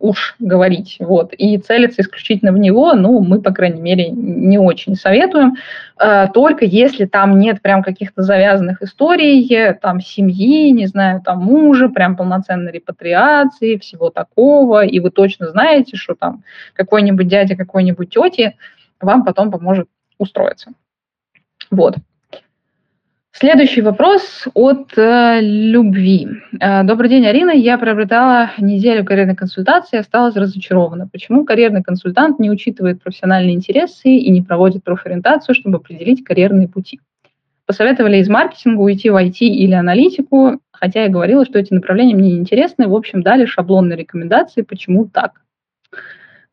уж говорить. Вот. И целиться исключительно в него, ну, мы, по крайней мере, не очень советуем. А, только если там нет прям каких-то завязанных историй, там, семьи, не знаю, там, мужа, прям полноценной репатриации, всего такого, и вы точно знаете, что там какой-нибудь дядя, какой-нибудь тети вам потом поможет устроиться. Вот. Следующий вопрос от э, Любви. Э, Добрый день, Арина. Я приобретала неделю карьерной консультации и осталась разочарована. Почему карьерный консультант не учитывает профессиональные интересы и не проводит профориентацию, чтобы определить карьерные пути? Посоветовали из маркетинга уйти в IT или аналитику, хотя я говорила, что эти направления мне не интересны. В общем, дали шаблонные рекомендации, почему так.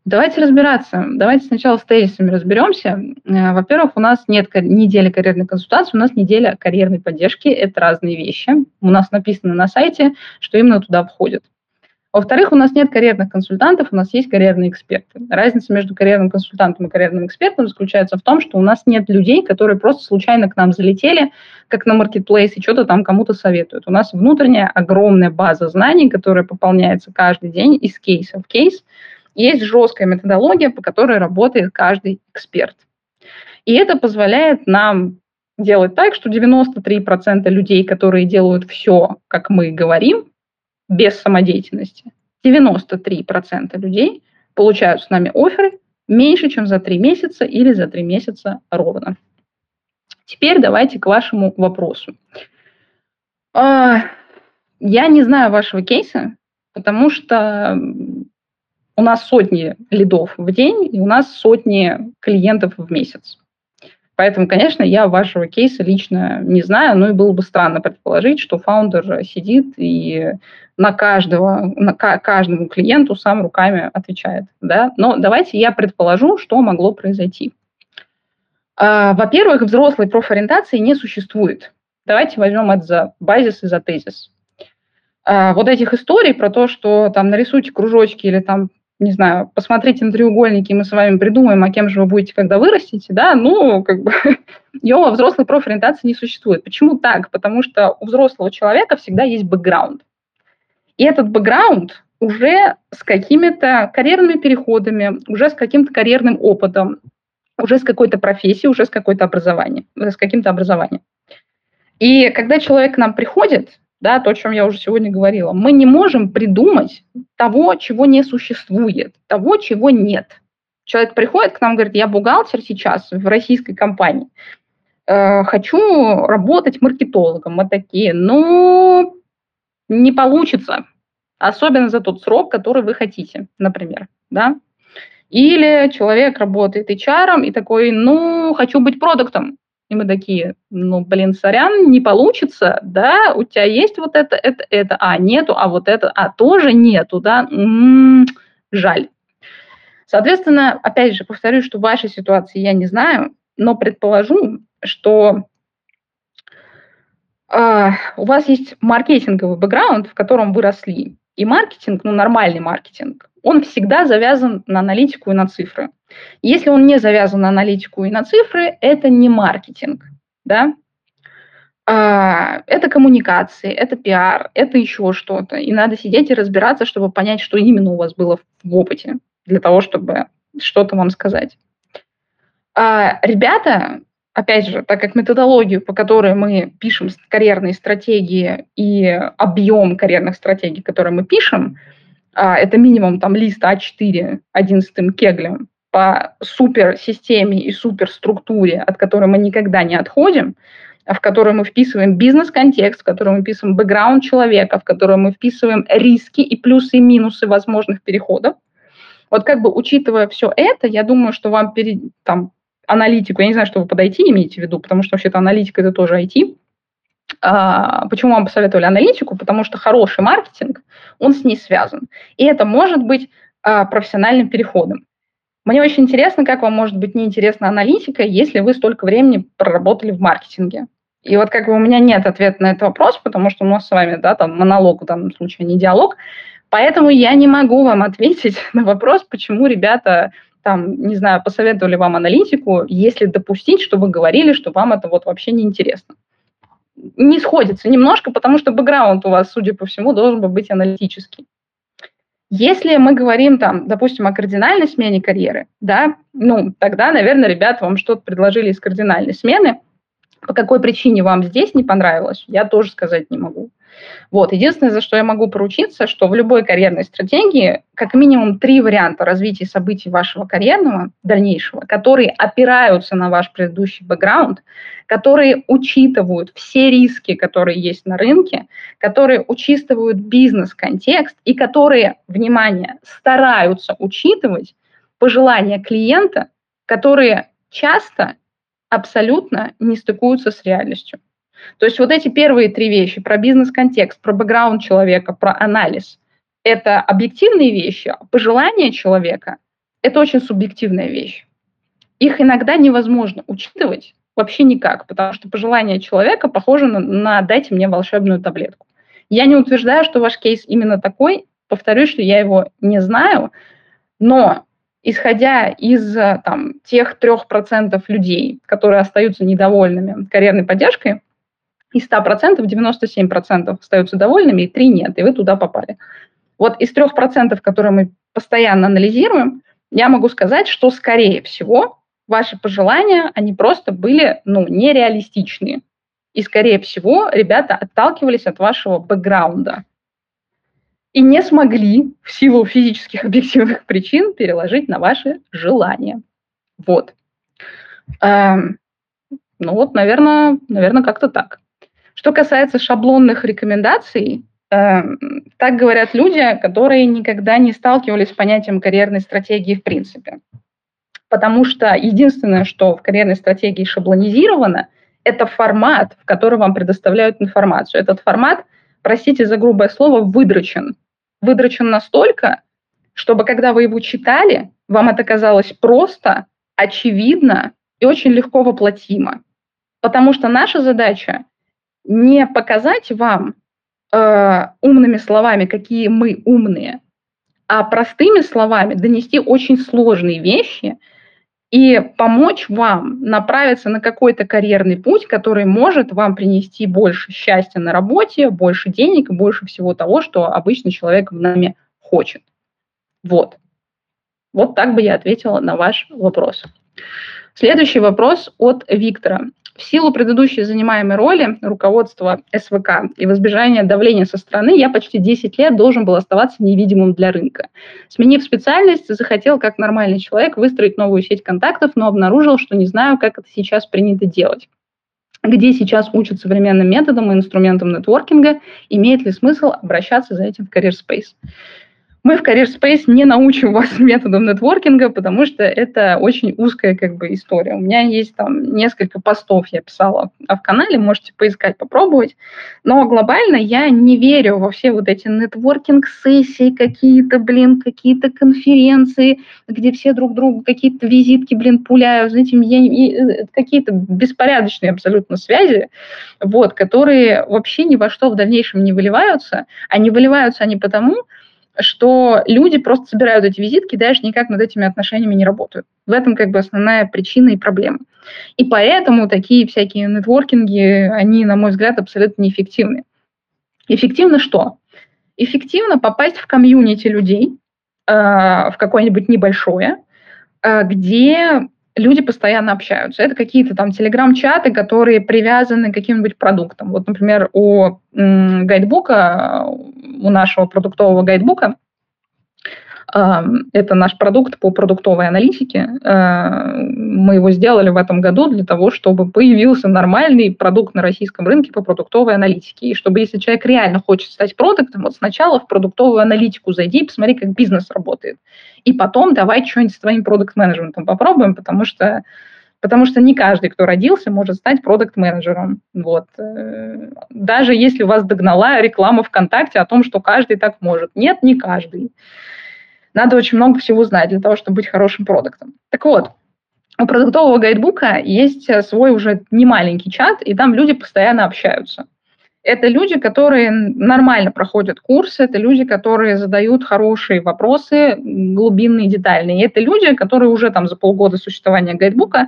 Давайте разбираться. Давайте сначала с тезисами разберемся. Э, во-первых, у нас нет недели карьерной консультации, у нас неделя карьерной поддержки. Это разные вещи. У нас написано на сайте, что именно туда входит. Во-вторых, у нас нет карьерных консультантов, у нас есть карьерные эксперты. Разница между карьерным консультантом и карьерным экспертом заключается в том, что у нас нет людей, которые просто случайно к нам залетели, как на маркетплейс, и что-то там кому-то советуют. У нас внутренняя огромная база знаний, которая пополняется каждый день из кейса в кейс, есть жесткая методология, по которой работает каждый эксперт. И это позволяет нам делать так, что 93% людей, которые делают все, как мы говорим, без самодеятельности, 93% людей получают с нами оферы меньше, чем за 3 месяца или за 3 месяца ровно. Теперь давайте к вашему вопросу. А, я не знаю вашего кейса, потому что у нас сотни лидов в день, и у нас сотни клиентов в месяц. Поэтому, конечно, я вашего кейса лично не знаю, но и было бы странно предположить, что фаундер сидит и на каждого, на каждому клиенту сам руками отвечает. Да? Но давайте я предположу, что могло произойти. А, во-первых, взрослой профориентации не существует. Давайте возьмем это за базис и за тезис. А, вот этих историй про то, что там нарисуйте кружочки или там не знаю, посмотрите на треугольники, мы с вами придумаем, а кем же вы будете, когда вырастете, да, ну, как бы, ее во взрослой профориентации не существует. Почему так? Потому что у взрослого человека всегда есть бэкграунд. И этот бэкграунд уже с какими-то карьерными переходами, уже с каким-то карьерным опытом, уже с какой-то профессией, уже с какой-то образованием, с каким-то образованием. И когда человек к нам приходит, да, то, о чем я уже сегодня говорила, мы не можем придумать того, чего не существует, того, чего нет. Человек приходит к нам, говорит, я бухгалтер сейчас в российской компании, э, хочу работать маркетологом. Мы такие, ну, не получится, особенно за тот срок, который вы хотите, например, да. Или человек работает HR и такой, ну, хочу быть продуктом. И мы такие, ну, блин, сорян, не получится, да, у тебя есть вот это, это, это, а, нету, а вот это, а, тоже нету, да, м-м, жаль. Соответственно, опять же, повторюсь, что в вашей ситуации я не знаю, но предположу, что э, у вас есть маркетинговый бэкграунд, в котором вы росли. И маркетинг, ну, нормальный маркетинг, он всегда завязан на аналитику и на цифры. Если он не завязан на аналитику и на цифры, это не маркетинг, да? А, это коммуникации, это пиар, это еще что-то. И надо сидеть и разбираться, чтобы понять, что именно у вас было в опыте, для того, чтобы что-то вам сказать. А, ребята, опять же, так как методологию, по которой мы пишем карьерные стратегии и объем карьерных стратегий, которые мы пишем, это минимум там лист А4 11 кеглем по суперсистеме и суперструктуре, от которой мы никогда не отходим, в которой мы вписываем бизнес-контекст, в котором мы вписываем бэкграунд человека, в котором мы вписываем риски и плюсы и минусы возможных переходов. Вот как бы учитывая все это, я думаю, что вам перед, там, аналитику, я не знаю, что вы под IT имеете в виду, потому что вообще-то аналитика – это тоже IT, А, почему вам посоветовали аналитику? Потому что хороший маркетинг, он с ней связан. И это может быть а, профессиональным переходом. Мне очень интересно, как вам может быть неинтересна аналитика, если вы столько времени проработали в маркетинге. И вот как бы у меня нет ответа на этот вопрос, потому что у нас с вами, да, там монолог в данном случае, а не диалог. Поэтому я не могу вам ответить на вопрос, почему ребята там, не знаю, посоветовали вам аналитику, если допустить, что вы говорили, что вам это вот вообще не интересно. Не сходится немножко, потому что бэкграунд у вас, судя по всему, должен быть аналитический. Если мы говорим, там, допустим, о кардинальной смене карьеры, да, ну, тогда, наверное, ребята вам что-то предложили из кардинальной смены. По какой причине вам здесь не понравилось, я тоже сказать не могу. Вот. Единственное, за что я могу поручиться, что в любой карьерной стратегии как минимум три варианта развития событий вашего карьерного дальнейшего, которые опираются на ваш предыдущий бэкграунд, которые учитывают все риски, которые есть на рынке, которые учитывают бизнес-контекст и которые, внимание, стараются учитывать пожелания клиента, которые часто абсолютно не стыкуются с реальностью. То есть вот эти первые три вещи про бизнес-контекст, про бэкграунд человека, про анализ – это объективные вещи, а пожелания человека – это очень субъективная вещь. Их иногда невозможно учитывать вообще никак, потому что пожелания человека похожи на, на «дайте мне волшебную таблетку». Я не утверждаю, что ваш кейс именно такой, повторюсь, что я его не знаю, но исходя из там, тех трех процентов людей, которые остаются недовольными карьерной поддержкой, из 100% 97% остаются довольными, и 3 нет, и вы туда попали. Вот из 3%, которые мы постоянно анализируем, я могу сказать, что, скорее всего, ваши пожелания, они просто были ну, нереалистичные. И, скорее всего, ребята отталкивались от вашего бэкграунда и не смогли в силу физических объективных причин переложить на ваши желания. Вот. Эм, ну вот, наверное, наверное, как-то так. Что касается шаблонных рекомендаций, э, так говорят люди, которые никогда не сталкивались с понятием карьерной стратегии в принципе. Потому что единственное, что в карьерной стратегии шаблонизировано, это формат, в который вам предоставляют информацию. Этот формат, простите за грубое слово, выдрочен. Выдрочен настолько, чтобы когда вы его читали, вам это казалось просто, очевидно и очень легко воплотимо. Потому что наша задача не показать вам э, умными словами, какие мы умные, а простыми словами донести очень сложные вещи и помочь вам направиться на какой-то карьерный путь, который может вам принести больше счастья на работе, больше денег и больше всего того, что обычный человек в нами хочет. Вот. Вот так бы я ответила на ваш вопрос. Следующий вопрос от Виктора. В силу предыдущей занимаемой роли руководства СВК и в давления со стороны я почти 10 лет должен был оставаться невидимым для рынка. Сменив специальность, захотел как нормальный человек выстроить новую сеть контактов, но обнаружил, что не знаю, как это сейчас принято делать где сейчас учат современным методам и инструментам нетворкинга, имеет ли смысл обращаться за этим в Career Space. Мы в Career Space не научим вас методом нетворкинга, потому что это очень узкая как бы история. У меня есть там несколько постов, я писала в канале, можете поискать, попробовать. Но глобально я не верю во все вот эти нетворкинг-сессии, какие-то, блин, какие-то конференции, где все друг другу какие-то визитки, блин, пуляют, знаете, я, какие-то беспорядочные абсолютно связи, вот, которые вообще ни во что в дальнейшем не выливаются. А не выливаются они потому, что люди просто собирают эти визитки и даже никак над этими отношениями не работают. В этом как бы основная причина и проблема. И поэтому такие всякие нетворкинги, они, на мой взгляд, абсолютно неэффективны. Эффективно что? Эффективно попасть в комьюнити людей, э, в какое-нибудь небольшое, э, где люди постоянно общаются. Это какие-то там телеграм-чаты, которые привязаны к каким-нибудь продуктам. Вот, например, у гайдбука, у нашего продуктового гайдбука, это наш продукт по продуктовой аналитике. Э, мы его сделали в этом году для того, чтобы появился нормальный продукт на российском рынке по продуктовой аналитике. И чтобы, если человек реально хочет стать продуктом, вот сначала в продуктовую аналитику зайди и посмотри, как бизнес работает. И потом давай что-нибудь с твоим продукт-менеджментом попробуем, потому что Потому что не каждый, кто родился, может стать продукт-менеджером. Вот. Э, даже если вас догнала реклама ВКонтакте о том, что каждый так может. Нет, не каждый. Надо очень много всего знать для того, чтобы быть хорошим продуктом. Так вот, у продуктового гайдбука есть свой уже немаленький чат, и там люди постоянно общаются. Это люди, которые нормально проходят курсы, это люди, которые задают хорошие вопросы, глубинные, детальные. И это люди, которые уже там за полгода существования гайдбука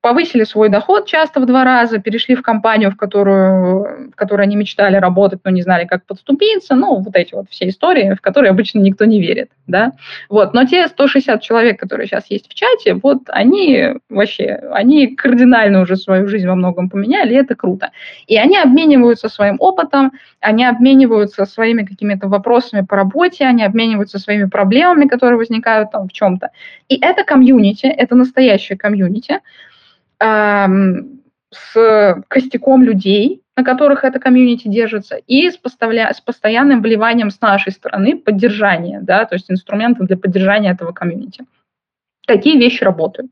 повысили свой доход часто в два раза, перешли в компанию, в которую, в которой они мечтали работать, но не знали, как подступиться. Ну, вот эти вот все истории, в которые обычно никто не верит. Да? Вот. Но те 160 человек, которые сейчас есть в чате, вот они вообще, они кардинально уже свою жизнь во многом поменяли, и это круто. И они обмениваются своим опытом, они обмениваются своими какими-то вопросами по работе, они обмениваются своими проблемами, которые возникают там в чем-то. И это комьюнити, это настоящее комьюнити, с костяком людей, на которых это комьюнити держится, и с, поставля... с постоянным вливанием с нашей стороны поддержания, да, то есть инструменты для поддержания этого комьюнити. Такие вещи работают.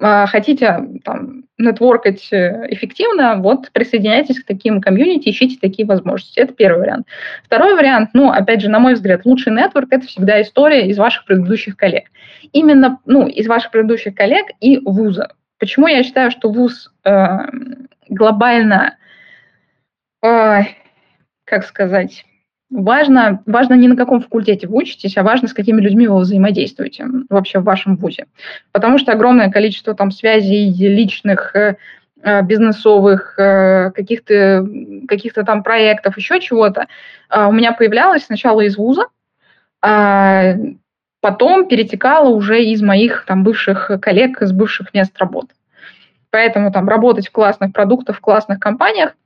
А, хотите там, network ать э, эффективно, вот присоединяйтесь к таким комьюнити, ищите такие возможности. Это первый вариант. Второй вариант, ну, опять же, на мой взгляд, лучший network – это всегда история из ваших предыдущих коллег. Именно, ну, из ваших предыдущих коллег и вуза. Почему я считаю, что ВУЗ э, глобально, э, как сказать, важно, важно не на каком факультете вы учитесь, а важно, с какими людьми вы взаимодействуете вообще в вашем ВУЗе. Потому что огромное количество там связей личных, э, э бизнесовых, э, каких-то каких там проектов, еще чего-то, э, у меня появлялось сначала из ВУЗа, а потом перетекало уже из моих там бывших коллег, из бывших мест работы. Поэтому там работать в классных продуктах, в классных компаниях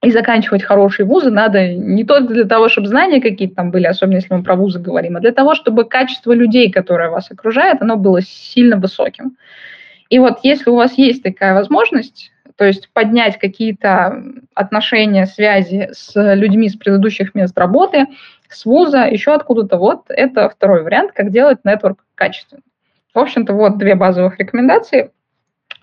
и заканчивать хорошие вузы надо не только для того, чтобы знания какие-то там были, особенно если мы про вузы говорим, а для того, чтобы качество людей, которые вас окружают, оно было сильно высоким. И вот если у вас есть такая возможность, то есть поднять какие-то отношения, связи с людьми с предыдущих мест работы, с вуза, еще откуда-то. Вот это второй вариант, как делать нетворк качественно. В общем-то, вот две базовых рекомендации.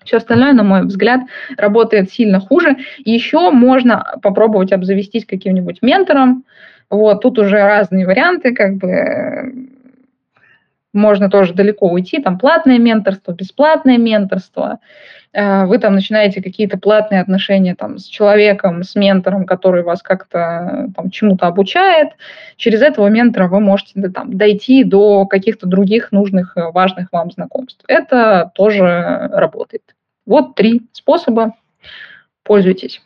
Все остальное, на мой взгляд, работает сильно хуже. Еще можно попробовать обзавестись каким-нибудь ментором. Вот, тут уже разные варианты, как бы можно тоже далеко уйти, там платное менторство, бесплатное менторство. Э, вы там начинаете какие-то платные отношения там, с человеком, с ментором, который вас как-то там, чему-то обучает. Через этого ментора вы можете да, там, дойти до каких-то других нужных, э, важных вам знакомств. Это тоже работает. Вот три способа. Пользуйтесь.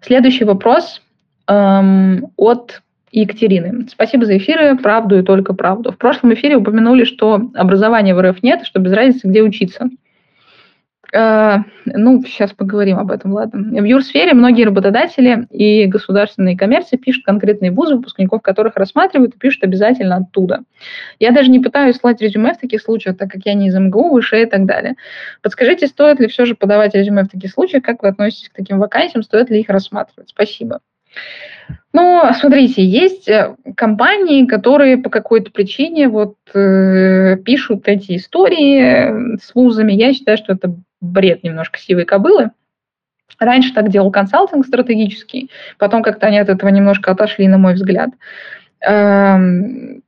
Следующий вопрос эм, от Екатерины. Спасибо за эфиры, правду и только правду. В прошлом эфире упомянули, что образования в РФ нет, что без разницы, где учиться. Э, ну, сейчас поговорим об этом, ладно. В юрсфере многие работодатели и государственные коммерции пишут конкретные вузы, выпускников которых рассматривают и пишут обязательно оттуда. Я даже не пытаюсь слать резюме в таких случаях, так как я не из МГУ, выше и так далее. Подскажите, стоит ли все же подавать резюме в таких случаях? Как вы относитесь к таким вакансиям? Стоит ли их рассматривать? Спасибо. Ну, смотрите, есть э, компании, которые по какой-то причине вот э, пишут эти истории с вузами. Я считаю, что это бред немножко сивой кобылы. Раньше так делал консалтинг стратегический, потом как-то они от этого немножко отошли, на мой взгляд. Эм,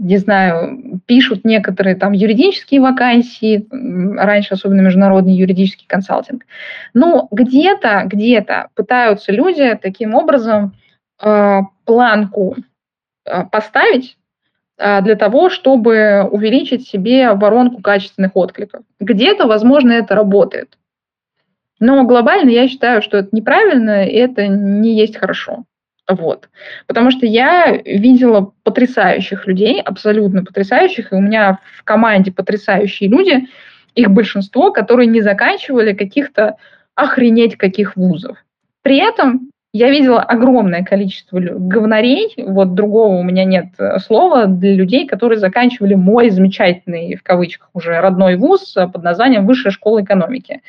не знаю, пишут некоторые там юридические вакансии, раньше особенно международный юридический консалтинг. Но где-то, где-то пытаются люди таким образом э, планку э, поставить э, для того, чтобы увеличить себе воронку качественных откликов. Где-то, возможно, это работает. Но глобально я считаю, что это неправильно, и это не есть хорошо. Вот. Потому что я видела потрясающих людей, абсолютно потрясающих, и у меня в команде потрясающие люди, их большинство, которые не заканчивали каких-то охренеть каких вузов. При этом я видела огромное количество говнарей, вот другого у меня нет э, слова, для людей, которые заканчивали мой замечательный, в кавычках уже, родной вуз под названием Высшая школа экономики.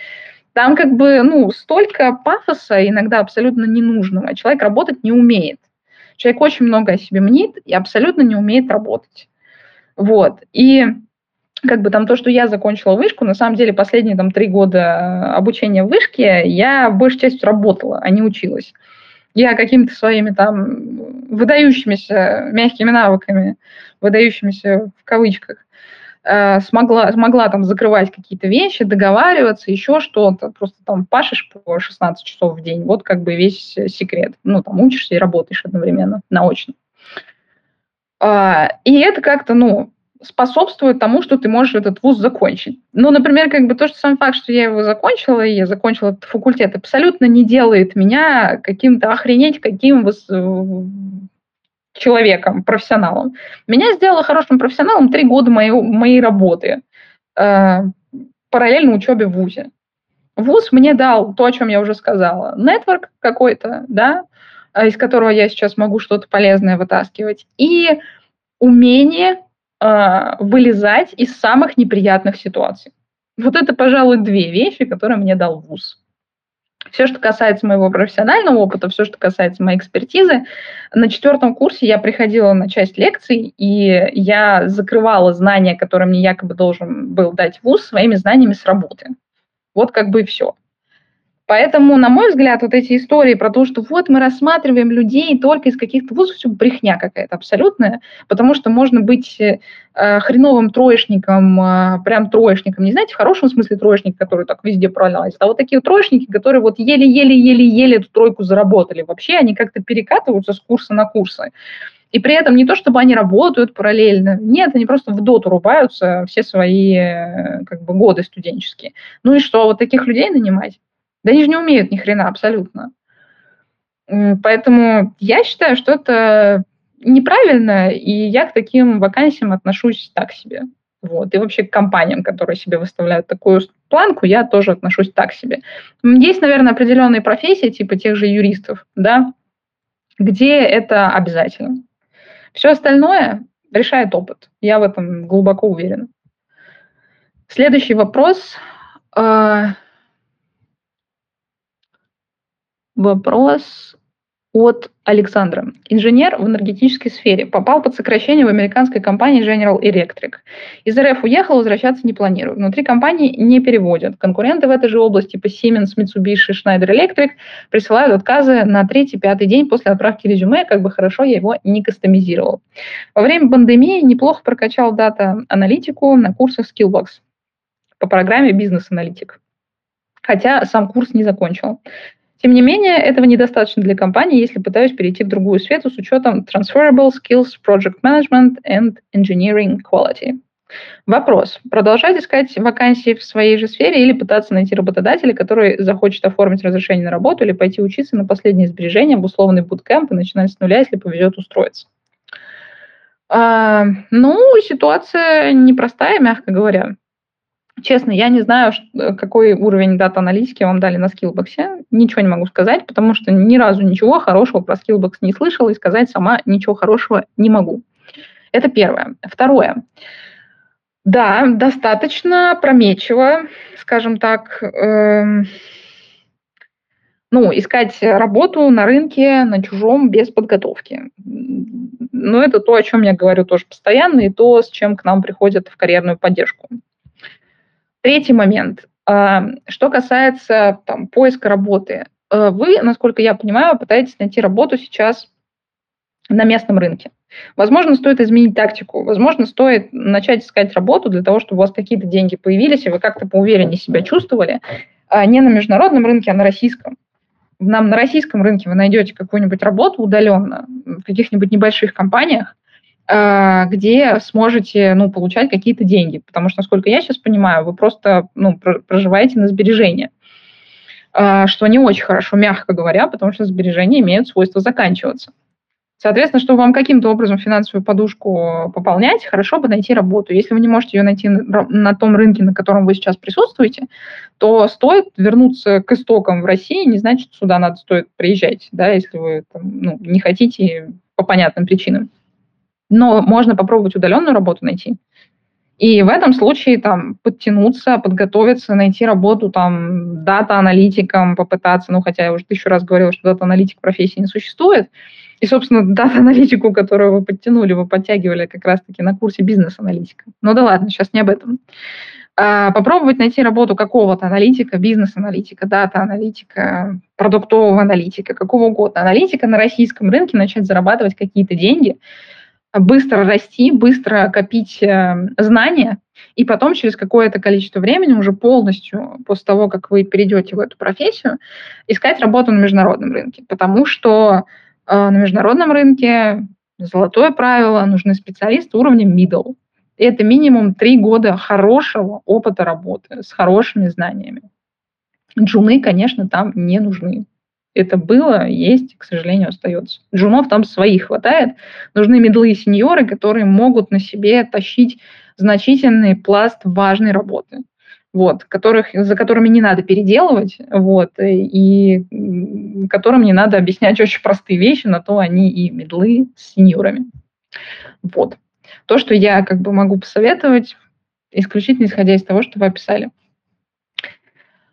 Там как бы, ну, столько пафоса иногда абсолютно ненужного. Человек работать не умеет. Человек очень много о себе мнит и абсолютно не умеет работать. Вот. И как бы там то, что я закончила вышку, на самом деле последние там три года э, обучения в вышке я большей частью работала, а не училась. Я какими-то своими там выдающимися мягкими навыками, выдающимися в кавычках, э, смогла, смогла там закрывать какие-то вещи, договариваться, еще что-то. Просто там пашешь по 16 часов в день. Вот как бы весь секрет. Ну, там учишься и работаешь одновременно, наочно. А, и это как-то, ну, способствует тому, что ты можешь этот вуз закончить. Ну, например, как бы то, что сам факт, что я его закончила, и я закончила этот факультет, абсолютно не делает меня каким-то охренеть каким человеком, профессионалом. Меня сделало хорошим профессионалом три года моей, моей работы, э, параллельно учебе в ВУЗе. ВУЗ мне дал то, о чем я уже сказала. Нетворк какой-то, да, из которого я сейчас могу что-то полезное вытаскивать. И умение э, вылезать из самых неприятных ситуаций. Вот это, пожалуй, две вещи, которые мне дал ВУЗ. Все, что касается моего профессионального опыта, все, что касается моей экспертизы, на четвертом курсе я приходила на часть лекций, и я закрывала знания, которые мне якобы должен был дать ВУЗ, своими знаниями с работы. Вот как бы и все. Поэтому, на мой взгляд, вот эти истории про то, что вот мы рассматриваем людей только из каких-то вузов, все брехня какая-то абсолютная, потому что можно быть э, хреновым троечником, э, прям троечником, не знаете, в хорошем смысле троечник, который так везде пролазит, а вот такие троечники, которые вот еле-еле-еле-еле эту тройку заработали. Вообще они как-то перекатываются с курса на курсы. И при этом не то, чтобы они работают параллельно, нет, они просто в доту рубаются все свои э, как бы, годы студенческие. Ну и что, вот таких людей нанимать? Да они же не умеют ни хрена абсолютно. Поэтому я считаю, что это неправильно, и я к таким вакансиям отношусь так себе. Вот. И вообще к компаниям, которые себе выставляют такую планку, я тоже отношусь так себе. Есть, наверное, определенные профессии, типа тех же юристов, да, где это обязательно. Все остальное решает опыт. Я в этом глубоко уверена. Следующий вопрос. А, Вопрос от Александра. Инженер в энергетической сфере. Попал под сокращение в американской компании General Electric. Из РФ уехал, возвращаться не планирую. Внутри компании не переводят. Конкуренты в этой же области, типа Siemens, Mitsubishi, Schneider Electric, присылают отказы на третий-пятый день после отправки резюме, как бы хорошо я его не кастомизировал. Во время пандемии неплохо прокачал дата-аналитику на курсах Skillbox по программе «Бизнес-аналитик» хотя сам курс не закончил. Тем не менее, этого недостаточно для компании, если пытаюсь перейти в другую сферу с учетом Transferable Skills, Project Management and Engineering Quality. Вопрос. Продолжать искать вакансии в своей же сфере или пытаться найти работодателя, который захочет оформить разрешение на работу или пойти учиться на последние сбережения в условный буткемп и начинать с нуля, если повезет устроиться? А, ну, ситуация непростая, мягко говоря. Честно, я не знаю, э, какой уровень дата-аналитики вам дали на Skillbox. Ничего не могу сказать, потому что ни разу ничего хорошего про Skillbox не слышала и сказать сама ничего хорошего не могу. Это первое. Второе. Да, достаточно прометчиво, скажем так, э, ну, искать работу на рынке, на чужом, без подготовки. Но это то, о чем я говорю тоже постоянно, и то, с чем к нам приходят в карьерную поддержку. Третий момент. Что касается там, поиска работы. Э, вы, насколько я понимаю, пытаетесь найти работу сейчас на местном рынке. Возможно, стоит изменить тактику. Возможно, стоит начать искать работу для того, чтобы у вас какие-то деньги появились, и вы как-то поувереннее себя чувствовали. А не на международном рынке, а на российском. Нам на российском рынке вы найдете какую-нибудь работу удаленно в каких-нибудь небольших компаниях, где сможете ну, получать какие-то деньги. Потому что, насколько я сейчас понимаю, вы просто ну, проживаете на сбережения. А, что не очень хорошо, мягко говоря, потому что сбережения имеют свойство заканчиваться. Соответственно, чтобы вам каким-то образом финансовую подушку пополнять, хорошо бы найти работу. Если вы не можете ее найти на том рынке, на котором вы сейчас присутствуете, то стоит вернуться к истокам в России, не значит, сюда надо стоит приезжать, да, если вы там, ну, не хотите по понятным причинам но можно попробовать удаленную работу найти. И в этом случае там подтянуться, подготовиться, найти работу там дата-аналитиком, попытаться, ну хотя я уже тысячу раз говорила, что дата-аналитик профессии не существует, И, собственно, дата-аналитику, которую вы подтянули, вы подтягивали как раз-таки на курсе бизнес-аналитика. Ну да ладно, сейчас не об этом. А, попробовать найти работу какого-то аналитика, бизнес-аналитика, дата-аналитика, продуктового аналитика, какого угодно. Аналитика на российском рынке, начать зарабатывать какие-то деньги, быстро расти, быстро копить э, знания, и потом через какое-то количество времени уже полностью, после того, как вы перейдете в эту профессию, искать работу на международном рынке. Потому что э, на международном рынке золотое правило, нужны специалисты уровня middle это минимум три года хорошего опыта работы с хорошими знаниями. Джуны, конечно, там не нужны. Это было, есть, к сожалению, остается. Джунов там своих хватает. Нужны медлы и сеньоры, которые могут на себе тащить значительный пласт важной работы, вот, которых, за которыми не надо переделывать, вот, и которым не надо объяснять очень простые вещи, на то они и медлы с сеньорами. Вот. То, что я как бы могу посоветовать, исключительно исходя из того, что вы описали.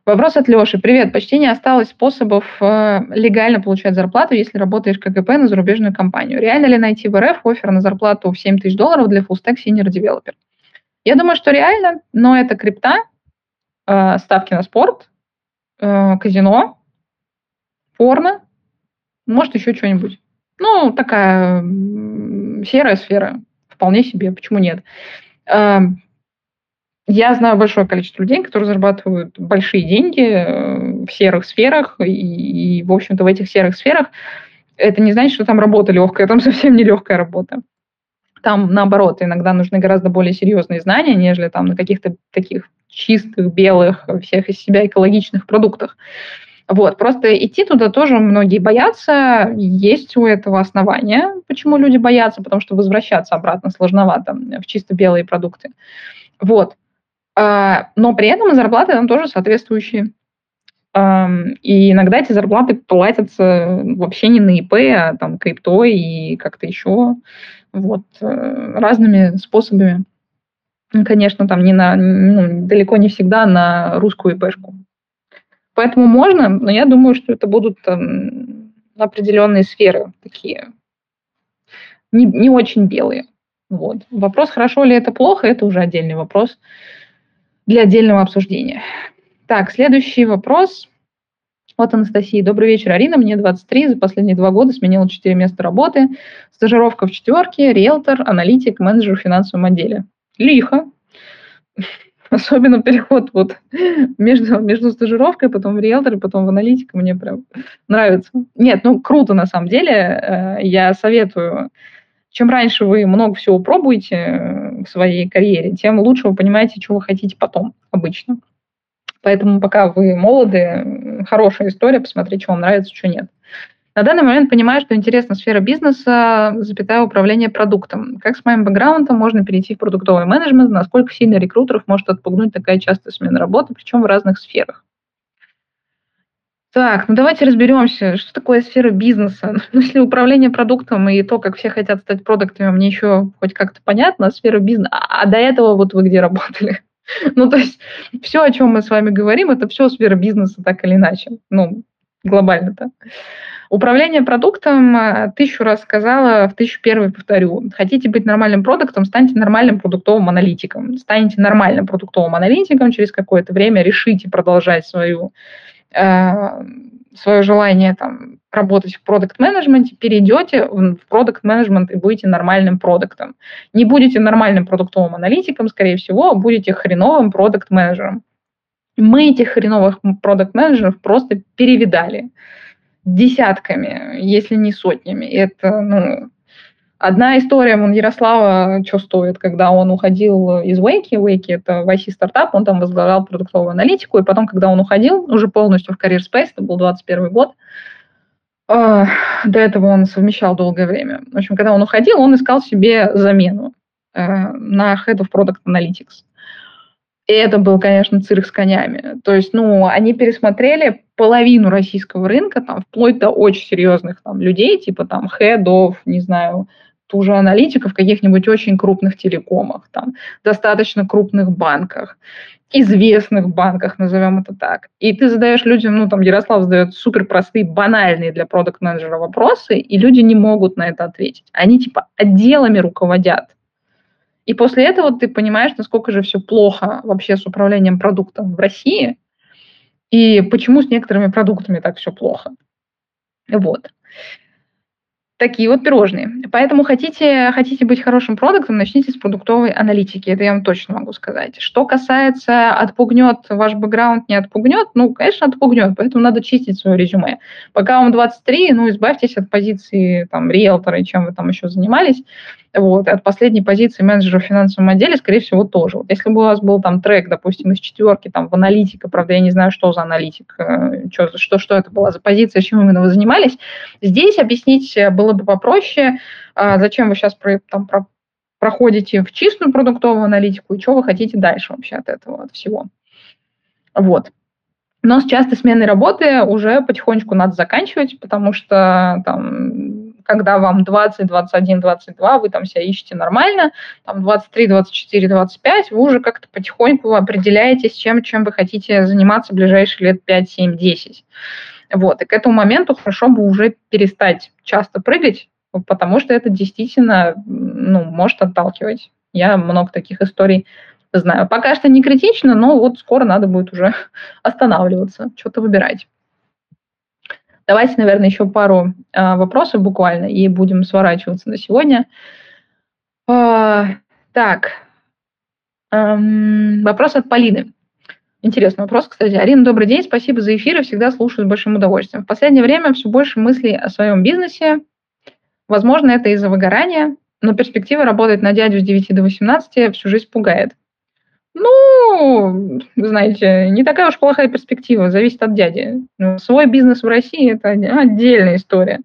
Вопрос от Леши. Привет. Почти не осталось способов э, легально получать зарплату, если работаешь КГП на зарубежную компанию. Реально ли найти в РФ офер на зарплату в 7 тысяч долларов для full stack senior developer? Я думаю, что реально, но это крипта, э, ставки на спорт, э, казино, порно, может еще что-нибудь. Ну, такая серая сфера вполне себе, почему нет? Я знаю большое количество людей, которые зарабатывают большие деньги э, в серых сферах, и, и в общем-то, в этих серых сферах это не значит, что там работа легкая, там совсем не легкая работа. Там, наоборот, иногда нужны гораздо более серьезные знания, нежели там на каких-то таких чистых, белых, всех из себя экологичных продуктах. Вот, просто идти туда тоже многие боятся. Есть у этого основания, почему люди боятся, потому что возвращаться обратно сложновато в чисто белые продукты. Вот. А, но при этом зарплаты там тоже соответствующие. И иногда эти зарплаты платятся вообще не на ИП, а там крипто и как-то еще вот, э, разными способами. Конечно, там не на, ну, далеко не всегда на русскую ИПшку. Поэтому можно, но я думаю, что это будут там, определенные сферы такие, не, не очень белые. Вот. Вопрос, хорошо ли это плохо, это уже отдельный вопрос для отдельного обсуждения. Так, следующий вопрос от Анастасии. Добрый вечер, Арина. Мне 23. За последние два года сменила 4 места работы. Стажировка в четверке, риэлтор, аналитик, менеджер в финансовом отделе. Лихо. Особенно переход вот между, между стажировкой, потом в риэлтор, потом в аналитику мне прям нравится. Нет, ну круто на самом деле. Э, я советую, чем раньше вы много всего пробуете э, в своей карьере, тем лучше вы понимаете, что вы хотите потом обычно. Поэтому пока вы молоды, хорошая история, посмотреть, что вам нравится, что нет. На данный момент понимаю, что интересна сфера бизнеса, запятая управление продуктом. Как с моим бэкграундом можно перейти в продуктовый менеджмент? Насколько сильно рекрутеров может отпугнуть такая частая смена работы, причем в разных сферах? Так, ну давайте разберемся, что такое сфера бизнеса. Ну, если управление продуктом и то, как все хотят стать продуктами, мне еще хоть как-то понятно, а сфера бизнеса. А, а до этого вот вы где работали? Ну, то есть все, о чем мы с вами говорим, это все сфера бизнеса, так или иначе. Ну, глобально-то. Управление продуктом, э, тысячу раз сказала, в тысячу первый повторю. Хотите быть нормальным продуктом, станьте нормальным продуктовым аналитиком. Станете нормальным продуктовым аналитиком, через какое-то время решите продолжать свою, свое желание там, работать в продукт-менеджменте, перейдете в продукт-менеджмент и будете нормальным продуктом. Не будете нормальным продуктовым аналитиком, скорее всего, будете хреновым продукт-менеджером. Мы этих хреновых продукт-менеджеров просто перевидали десятками, если не сотнями. Это, ну, Одна история вон, Ярослава, что стоит, когда он уходил из Вейки, Вейки это YC стартап, он там возглавлял продуктовую аналитику, и потом, когда он уходил уже полностью в Career Space, это был 21 год, э, до этого он совмещал долгое время. В общем, когда он уходил, он искал себе замену э, на Head of Product Analytics. И это был, конечно, цирк с конями. То есть, ну, они пересмотрели половину российского рынка, там, вплоть до очень серьезных там, людей, типа там хедов, не знаю, ту же аналитиков в каких-нибудь очень крупных телекомах, там, достаточно крупных банках. известных банках, назовем это так. И ты задаешь людям, ну, там, Ярослав задает супер простые, банальные для продукт менеджера вопросы, и люди не могут на это ответить. Они, типа, отделами руководят. И после этого ты понимаешь, насколько же все плохо вообще с управлением продуктом в России, и почему с некоторыми продуктами так все плохо. Вот такие вот пирожные. Поэтому хотите, хотите быть хорошим продуктом, начните с продуктовой аналитики. Это я вам точно могу сказать. Что касается отпугнет ваш бэкграунд, не отпугнет, ну, конечно, отпугнет, поэтому надо чистить свое резюме. Пока вам 23, ну, избавьтесь от позиции там риэлтора и чем вы там еще занимались. Вот, от последней позиции менеджера в финансовом отделе, скорее всего, тоже. Вот если бы у вас был там трек, допустим, из четверки, там, в аналитика, правда, я не знаю, что за аналитик, э, что, что, что это была за позиция, чем именно вы занимались, здесь объяснить было бы попроще, а зачем вы сейчас про, там, про, проходите в чистую продуктовую аналитику и что вы хотите дальше вообще от этого, от всего. Вот. Но с частой сменой работы уже потихонечку надо заканчивать, потому что там когда вам 20, 21, 22, вы там себя ищете нормально, там 23, 24, 25, вы уже как-то потихоньку определяетесь, чем, чем вы хотите заниматься в ближайшие лет 5, 7, 10. Вот, и к этому моменту хорошо бы уже перестать часто прыгать, потому что это действительно ну, может отталкивать. Я много таких историй знаю. Пока что не критично, но вот скоро надо будет уже останавливаться, что-то выбирать. Давайте, наверное, еще пару э, вопросов буквально, и будем сворачиваться на сегодня. Э, так, эм, вопрос от Полины. Интересный вопрос, кстати. Арина, добрый день, спасибо за эфир, всегда слушаю с большим удовольствием. В последнее время все больше мыслей о своем бизнесе. Возможно, это из-за выгорания, но перспектива работать на дядю с 9 до 18 всю жизнь пугает. Ну, знаете, не такая уж плохая перспектива, зависит от дяди. Ну, свой бизнес в России – это отдельная история.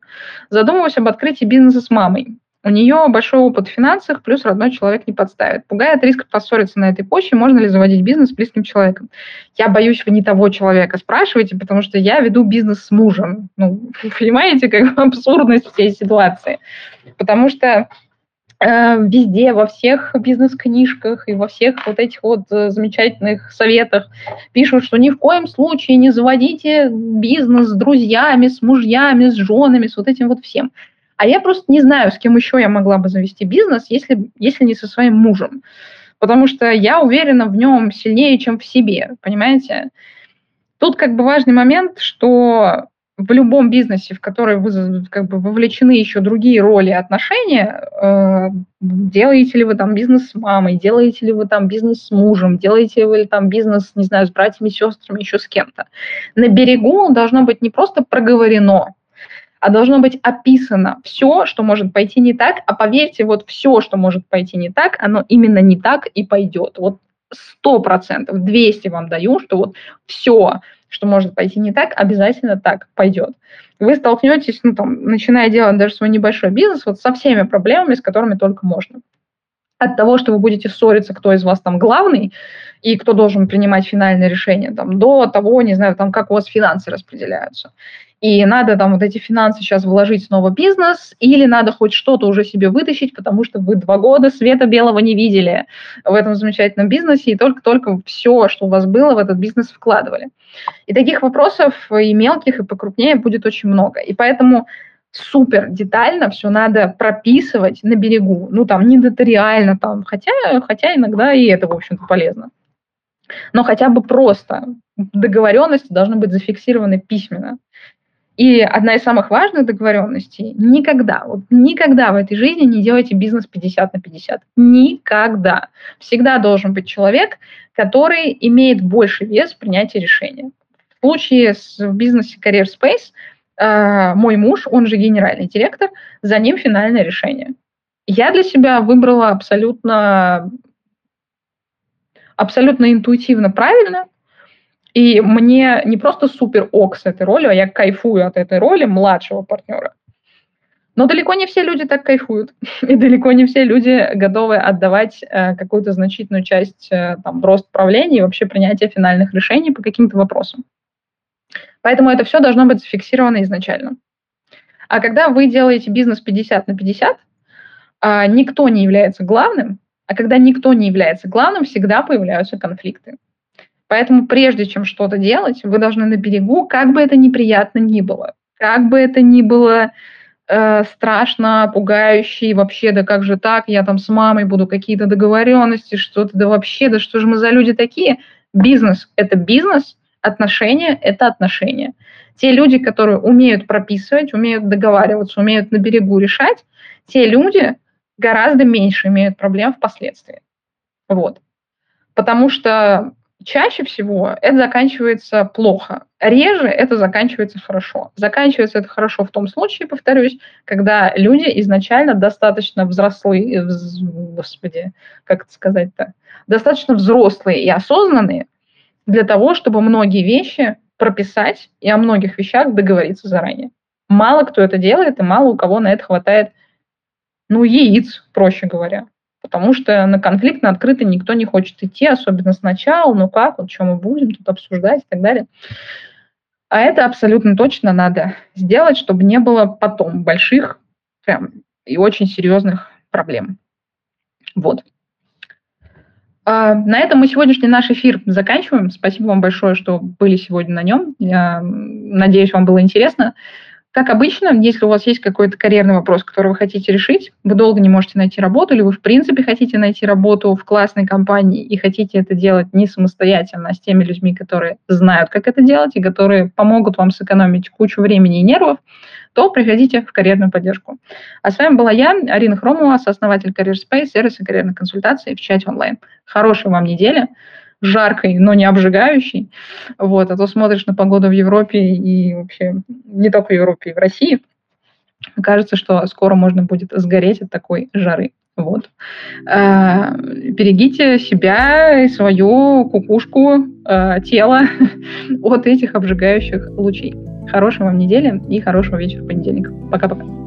Задумываюсь об открытии бизнеса с мамой. У нее большой опыт в финансах, плюс родной человек не подставит. Пугает риск поссориться на этой почве, можно ли заводить бизнес с близким человеком. Я боюсь, вы не того человека спрашиваете, потому что я веду бизнес с мужем. Ну, понимаете, как абсурдность всей ситуации. Потому что везде, во всех бизнес-книжках и во всех вот этих вот э, замечательных советах пишут, что ни в коем случае не заводите бизнес с друзьями, с мужьями, с женами, с вот этим вот всем. А я просто не знаю, с кем еще я могла бы завести бизнес, если, если не со своим мужем. Потому что я уверена в нем сильнее, чем в себе, понимаете? Тут как бы важный момент, что в любом бизнесе, в который вы как бы вовлечены еще другие роли отношения, э, делаете ли вы там бизнес с мамой, делаете ли вы там бизнес с мужем, делаете ли вы там бизнес, не знаю, с братьями, сестрами, еще с кем-то. На берегу должно быть не просто проговорено, а должно быть описано все, что может пойти не так, а поверьте, вот все, что может пойти не так, оно именно не так и пойдет. Вот сто процентов, 200 вам даю, что вот все, что может пойти не так, обязательно так пойдет. Вы столкнетесь, ну, там, начиная делать даже свой небольшой бизнес, вот со всеми проблемами, с которыми только можно. От того, что вы будете ссориться, кто из вас там главный, и кто должен принимать финальное решение, там, до того, не знаю, там, как у вас финансы распределяются и надо там вот эти финансы сейчас вложить снова в бизнес, или надо хоть что-то уже себе вытащить, потому что вы два года света белого не видели в этом замечательном бизнесе, и только-только все, что у вас было, в этот бизнес вкладывали. И таких вопросов и мелких, и покрупнее будет очень много. И поэтому супер детально все надо прописывать на берегу. Ну, там, не нотариально, там, хотя, хотя иногда и это, в общем-то, полезно. Но хотя бы просто договоренности должны быть зафиксированы письменно. И одна из самых важных договоренностей – никогда, вот никогда в этой жизни не делайте бизнес 50 на 50. Никогда. Всегда должен быть человек, который имеет больше вес в принятии решения. В случае с, в бизнесе Career Space э, мой муж, он же генеральный директор, за ним финальное решение. Я для себя выбрала абсолютно, абсолютно интуитивно правильно, и мне не просто супер ок с этой ролью, а я кайфую от этой роли младшего партнера. Но далеко не все люди так кайфуют. И далеко не все люди готовы отдавать э, какую-то значительную часть э, там, рост правления и вообще принятия финальных решений по каким-то вопросам. Поэтому это все должно быть зафиксировано изначально. А когда вы делаете бизнес 50 на 50, э, никто не является главным, а когда никто не является главным, всегда появляются конфликты. Поэтому прежде чем что-то делать, вы должны на берегу, как бы это неприятно ни было, как бы это ни было э, страшно, пугающе, и вообще, да как же так, я там с мамой буду какие-то договоренности, что-то, да вообще, да что же мы за люди такие? Бизнес – это бизнес, отношения – это отношения. Те люди, которые умеют прописывать, умеют договариваться, умеют на берегу решать, те люди гораздо меньше имеют проблем впоследствии. Вот. Потому что чаще всего это заканчивается плохо. Реже это заканчивается хорошо. Заканчивается это хорошо в том случае, повторюсь, когда люди изначально достаточно взрослые, вз, господи, как это сказать-то, достаточно взрослые и осознанные для того, чтобы многие вещи прописать и о многих вещах договориться заранее. Мало кто это делает, и мало у кого на это хватает, ну, яиц, проще говоря. Потому что на конфликт на открытый никто не хочет идти, особенно сначала, ну как, вот что мы будем тут обсуждать и так далее. А это абсолютно точно надо сделать, чтобы не было потом больших прям и очень серьезных проблем. Вот. А, на этом мы сегодняшний наш эфир заканчиваем. Спасибо вам большое, что были сегодня на нем. Я надеюсь, вам было интересно. Как обычно, если у вас есть какой-то карьерный вопрос, который вы хотите решить, вы долго не можете найти работу, или вы в принципе хотите найти работу в классной компании и хотите это делать не самостоятельно, а с теми людьми, которые знают, как это делать, и которые помогут вам сэкономить кучу времени и нервов, то приходите в карьерную поддержку. А с вами была я, Арина Хромова, сооснователь Career Space, сервиса карьерной консультации в чате онлайн. Хорошей вам недели жаркой, но не обжигающей. Вот, а то смотришь на погоду в Европе и вообще не только в Европе, и в России. Кажется, что скоро можно будет сгореть от такой жары. Вот. А, берегите себя и свою кукушку, а, тело от этих обжигающих лучей. Хорошей вам недели и хорошего вечера понедельника. Пока-пока.